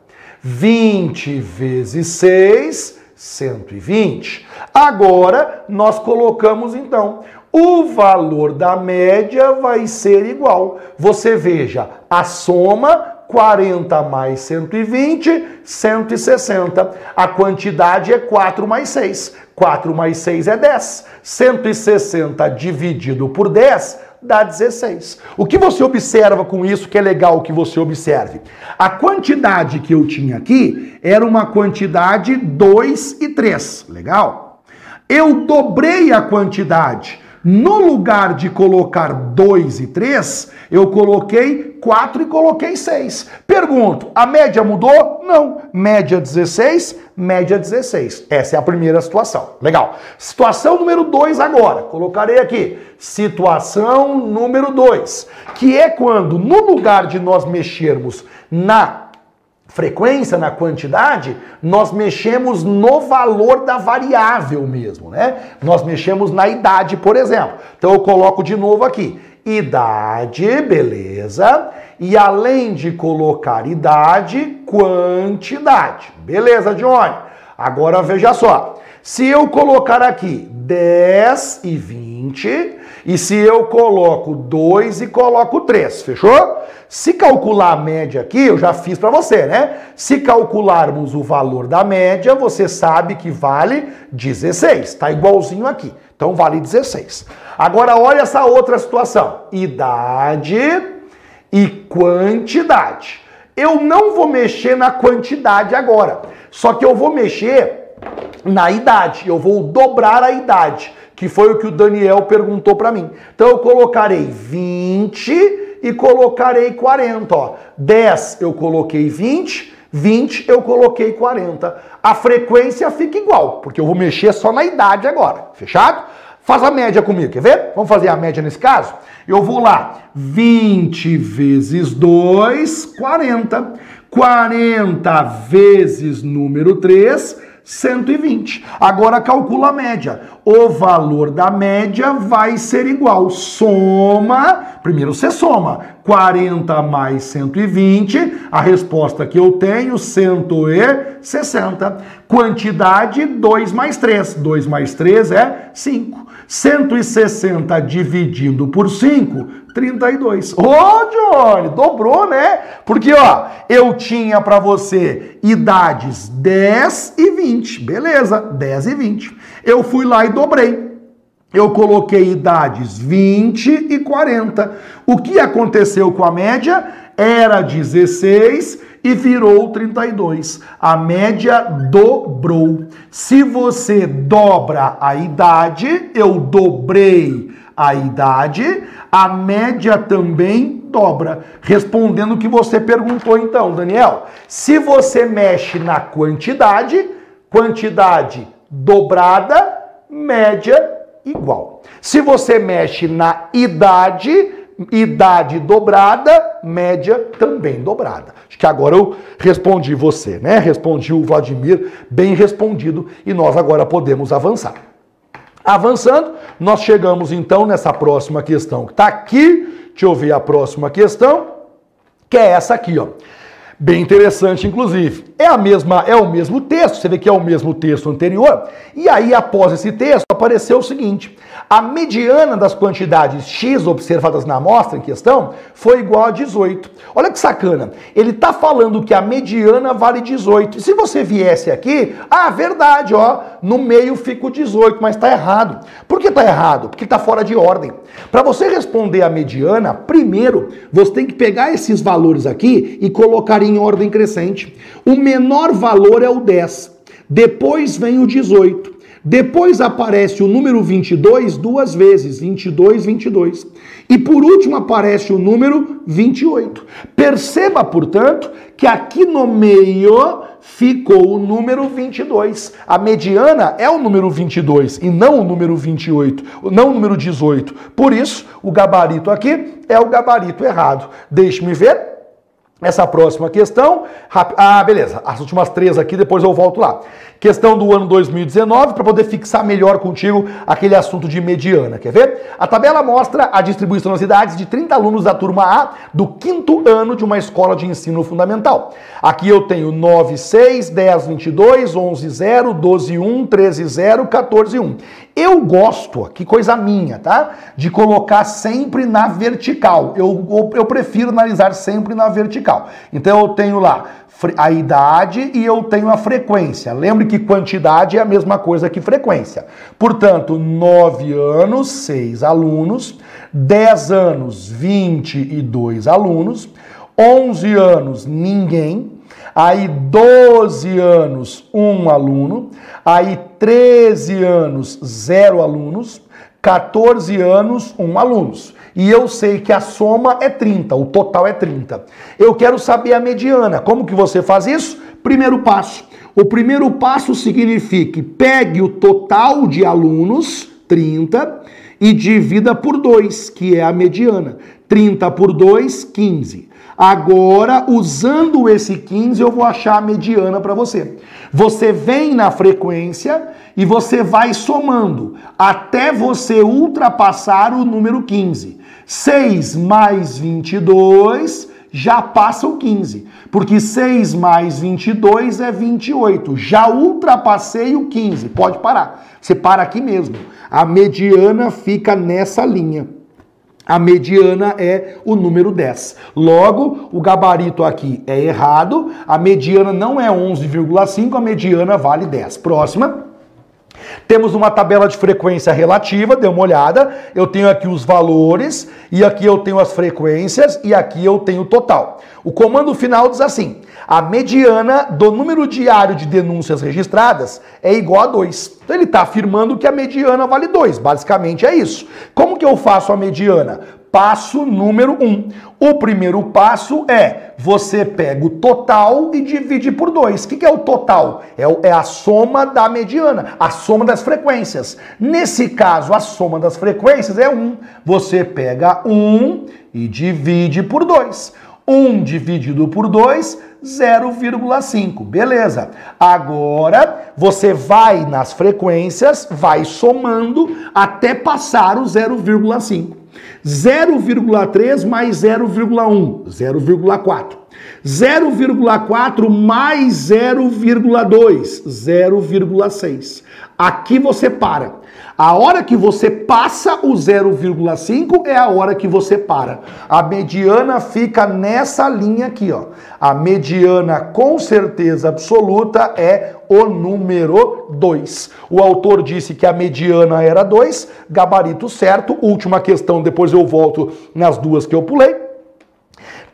20 vezes 6, 120. Agora, nós colocamos então o valor da média vai ser igual. Você veja, a soma 40 mais 120, 160. A quantidade é 4 mais 6. 4 mais 6 é 10. 160 dividido por 10 dá 16. O que você observa com isso que é legal que você observe? A quantidade que eu tinha aqui era uma quantidade 2 e 3. Legal? Eu dobrei a quantidade. No lugar de colocar 2 e 3, eu coloquei 4 e coloquei 6. Pergunto, a média mudou? Não. Média 16, média 16. Essa é a primeira situação. Legal. Situação número 2 agora. Colocarei aqui. Situação número 2, que é quando, no lugar de nós mexermos na frequência, na quantidade, nós mexemos no valor da variável mesmo, né? Nós mexemos na idade, por exemplo. Então eu coloco de novo aqui. Idade, beleza. E além de colocar idade, quantidade. Beleza, Johnny? Agora veja só. Se eu colocar aqui 10 e 20, e se eu coloco 2 e coloco 3, fechou? Se calcular a média aqui, eu já fiz para você, né? Se calcularmos o valor da média, você sabe que vale 16, tá igualzinho aqui. Então vale 16. Agora olha essa outra situação. Idade e quantidade. Eu não vou mexer na quantidade agora, só que eu vou mexer na idade. Eu vou dobrar a idade que foi o que o Daniel perguntou para mim. Então eu colocarei 20 e colocarei 40, ó. 10 eu coloquei 20, 20 eu coloquei 40. A frequência fica igual, porque eu vou mexer só na idade agora. Fechado? Faz a média comigo, quer ver? Vamos fazer a média nesse caso? Eu vou lá, 20 vezes 2, 40. 40 vezes número 3, 120. Agora calcula a média. O valor da média vai ser igual. Soma, primeiro você soma. 40 mais 120, a resposta que eu tenho, 160. Quantidade, 2 mais 3. 2 mais 3 é 5. 160 dividido por 5, 32. Ô, oh, Johnny, dobrou, né? Porque, ó, eu tinha para você idades 10 e 20. Beleza, 10 e 20. Eu fui lá e dobrei. Eu coloquei idades 20 e 40. O que aconteceu com a média? Era 16 e virou 32. A média dobrou. Se você dobra a idade, eu dobrei a idade, a média também dobra. Respondendo o que você perguntou então, Daniel. Se você mexe na quantidade, quantidade dobrada, média igual. Se você mexe na idade, idade dobrada, média também dobrada. Acho que agora eu respondi você, né? Respondi o Vladimir, bem respondido, e nós agora podemos avançar. Avançando, nós chegamos então nessa próxima questão que está aqui. Deixa eu ver a próxima questão, que é essa aqui, ó. Bem interessante, inclusive. É a mesma, é o mesmo texto, você vê que é o mesmo texto anterior. E aí, após esse texto, apareceu o seguinte: a mediana das quantidades x observadas na amostra em questão foi igual a 18. Olha que sacana. Ele está falando que a mediana vale 18. E se você viesse aqui, ah, verdade, ó, no meio fica o 18, mas está errado. Por que está errado? Porque está fora de ordem. Para você responder a mediana, primeiro você tem que pegar esses valores aqui e colocar em ordem crescente. O menor valor é o 10. Depois vem o 18. Depois aparece o número 22 duas vezes, 22, 22. E por último aparece o número 28. Perceba, portanto, que aqui no meio ficou o número 22. A mediana é o número 22 e não o número 28, não o número 18. Por isso, o gabarito aqui é o gabarito errado. Deixe-me ver. Essa próxima questão. Ah, beleza. As últimas três aqui, depois eu volto lá. Questão do ano 2019, para poder fixar melhor contigo aquele assunto de mediana. Quer ver? A tabela mostra a distribuição nas idades de 30 alunos da turma A do quinto ano de uma escola de ensino fundamental. Aqui eu tenho 9, 6, 10, 22, 11, 0, 12, 1, 13, 0, 14, 1. Eu gosto, que coisa minha, tá? De colocar sempre na vertical. Eu, eu prefiro analisar sempre na vertical. Então eu tenho lá a idade e eu tenho a frequência. Lembre que quantidade é a mesma coisa que frequência. Portanto, 9 anos, 6 alunos, 10 anos, 22 alunos, 11 anos, ninguém, aí 12 anos, um aluno, aí 13 anos, zero alunos, 14 anos, um alunos e eu sei que a soma é 30, o total é 30. Eu quero saber a mediana. Como que você faz isso? Primeiro passo. O primeiro passo significa pegue o total de alunos, 30, e divida por 2, que é a mediana. 30 por 2, 15. Agora, usando esse 15, eu vou achar a mediana para você. Você vem na frequência e você vai somando até você ultrapassar o número 15. 6 mais 22 já passa o 15, porque 6 mais 22 é 28. Já ultrapassei o 15, pode parar. Você para aqui mesmo. A mediana fica nessa linha. A mediana é o número 10. Logo, o gabarito aqui é errado. A mediana não é 11,5, a mediana vale 10. Próxima. Temos uma tabela de frequência relativa, dê uma olhada. Eu tenho aqui os valores, e aqui eu tenho as frequências, e aqui eu tenho o total. O comando final diz assim: a mediana do número diário de denúncias registradas é igual a 2. Então ele está afirmando que a mediana vale 2. Basicamente é isso. Como que eu faço a mediana? Passo número 1. Um. O primeiro passo é você pega o total e divide por 2. O que, é o total? É, é a soma da mediana, a soma das frequências. Nesse caso, a soma das frequências é 1. Um. Você pega 1 um e divide por 2. 1 dividido por 2, 0,5. Beleza. Agora você vai nas frequências, vai somando até passar o 0,5. 0,3 mais 0,1, 0,4. 0,4 mais 0,2, 0,6. Aqui você para. A hora que você passa o 0,5 é a hora que você para. A mediana fica nessa linha aqui, ó. A mediana com certeza absoluta é o número 2. O autor disse que a mediana era 2, gabarito certo. Última questão, depois eu volto nas duas que eu pulei.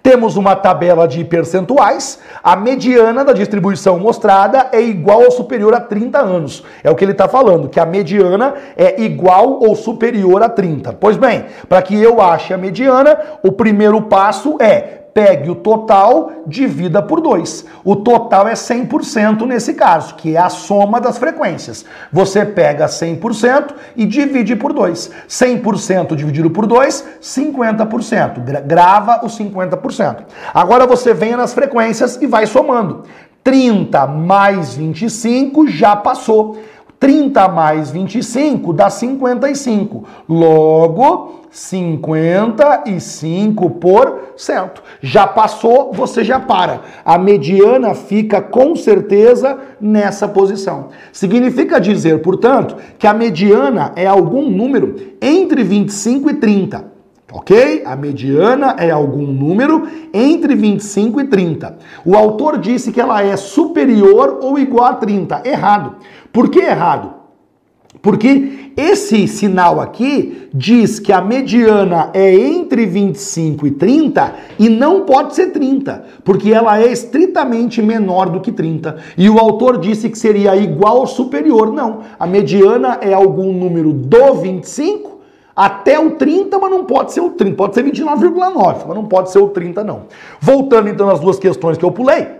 Temos uma tabela de percentuais. A mediana da distribuição mostrada é igual ou superior a 30 anos. É o que ele está falando, que a mediana é igual ou superior a 30. Pois bem, para que eu ache a mediana, o primeiro passo é pegue o total, divida por 2. O total é 100% nesse caso, que é a soma das frequências. Você pega 100% e divide por 2. 100% dividido por 2, 50%. Grava o 50%. Agora você vem nas frequências e vai somando. 30 mais 25 já passou. 30 mais 25 dá 55. Logo, 55%. Já passou, você já para. A mediana fica com certeza nessa posição. Significa dizer, portanto, que a mediana é algum número entre 25 e 30. Ok? A mediana é algum número entre 25 e 30. O autor disse que ela é superior ou igual a 30. Errado. Por que errado? Porque esse sinal aqui diz que a mediana é entre 25 e 30 e não pode ser 30, porque ela é estritamente menor do que 30. E o autor disse que seria igual ou superior. Não, a mediana é algum número do 25 até o 30, mas não pode ser o 30, pode ser 29,9, mas não pode ser o 30 não. Voltando então às duas questões que eu pulei,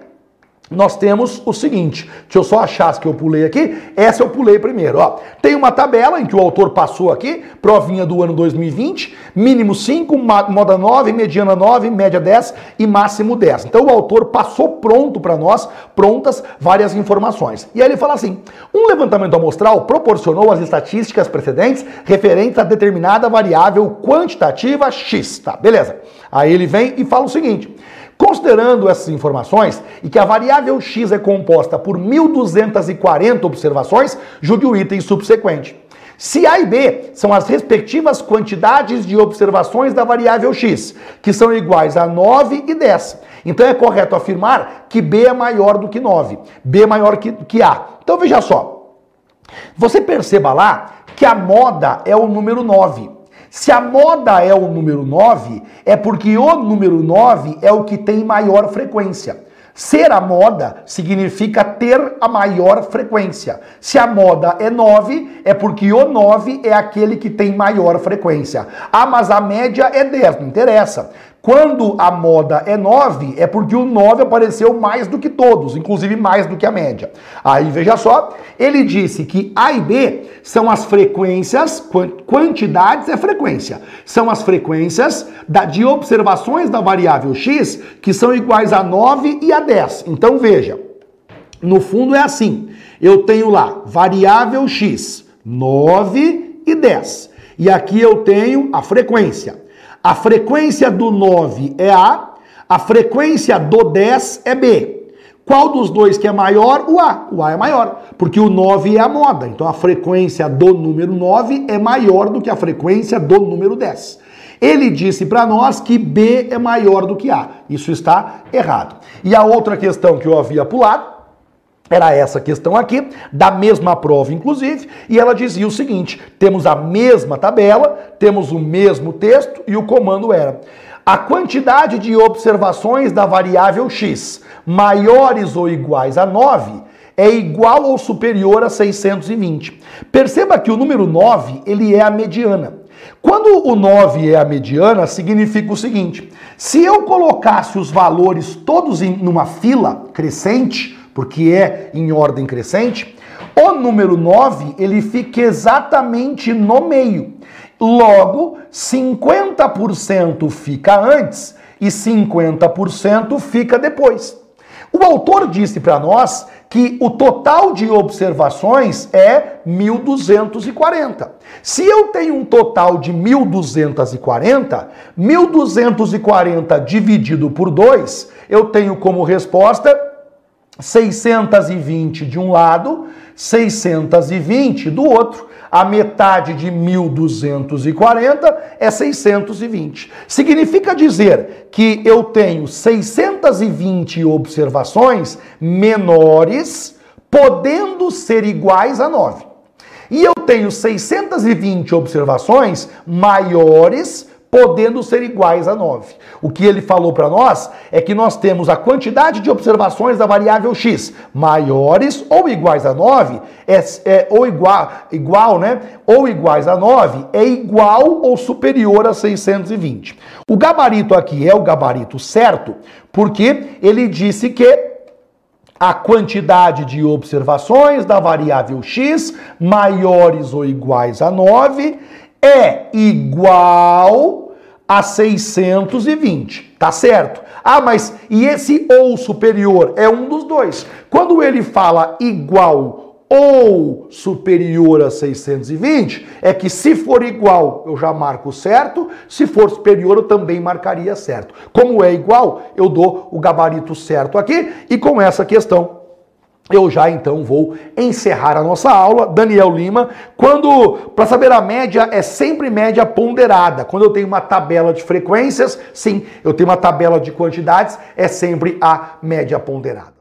nós temos o seguinte, deixa eu só achar as que eu pulei aqui, essa eu pulei primeiro, ó. Tem uma tabela em que o autor passou aqui, provinha do ano 2020, mínimo 5, moda 9, mediana 9, média 10 e máximo 10. Então o autor passou pronto para nós, prontas várias informações. E aí ele fala assim: um levantamento amostral proporcionou as estatísticas precedentes referentes a determinada variável quantitativa X, tá? Beleza. Aí ele vem e fala o seguinte: Considerando essas informações e que a variável x é composta por 1.240 observações, julgue o item subsequente. Se A e B são as respectivas quantidades de observações da variável x, que são iguais a 9 e 10. Então é correto afirmar que B é maior do que 9, B é maior que, que A. Então veja só, você perceba lá que a moda é o número 9. Se a moda é o número 9, é porque o número 9 é o que tem maior frequência. Ser a moda significa ter a maior frequência. Se a moda é 9, é porque o 9 é aquele que tem maior frequência. Ah, mas a média é 10, não interessa. Quando a moda é 9, é porque o 9 apareceu mais do que todos, inclusive mais do que a média. Aí veja só, ele disse que A e B são as frequências, quantidades é frequência, são as frequências da, de observações da variável x que são iguais a 9 e a 10. Então veja, no fundo é assim, eu tenho lá variável x, 9 e 10. E aqui eu tenho a frequência. A frequência do 9 é A, a frequência do 10 é B. Qual dos dois que é maior? O A. O A é maior, porque o 9 é a moda. Então a frequência do número 9 é maior do que a frequência do número 10. Ele disse para nós que B é maior do que A. Isso está errado. E a outra questão que eu havia pulado era essa questão aqui, da mesma prova, inclusive, e ela dizia o seguinte: temos a mesma tabela, temos o mesmo texto, e o comando era: a quantidade de observações da variável x maiores ou iguais a 9 é igual ou superior a 620. Perceba que o número 9, ele é a mediana. Quando o 9 é a mediana, significa o seguinte: se eu colocasse os valores todos em uma fila crescente, porque é em ordem crescente, o número 9 ele fica exatamente no meio. Logo, 50% fica antes e 50% fica depois. O autor disse para nós que o total de observações é 1240. Se eu tenho um total de 1240, 1240 dividido por 2, eu tenho como resposta 620 de um lado, 620 do outro. A metade de 1240 é 620. Significa dizer que eu tenho 620 observações menores, podendo ser iguais a 9. E eu tenho 620 observações maiores, podendo ser iguais a 9. O que ele falou para nós é que nós temos a quantidade de observações da variável x maiores ou iguais a 9, é, é, ou igual, igual, né? Ou iguais a 9 é igual ou superior a 620. O gabarito aqui é o gabarito certo, porque ele disse que a quantidade de observações da variável x maiores ou iguais a 9 é igual a 620. Tá certo? Ah, mas e esse ou superior é um dos dois. Quando ele fala igual ou superior a 620, é que se for igual, eu já marco certo, se for superior, eu também marcaria certo. Como é igual, eu dou o gabarito certo aqui e com essa questão eu já então vou encerrar a nossa aula. Daniel Lima, quando para saber a média é sempre média ponderada. Quando eu tenho uma tabela de frequências, sim, eu tenho uma tabela de quantidades, é sempre a média ponderada.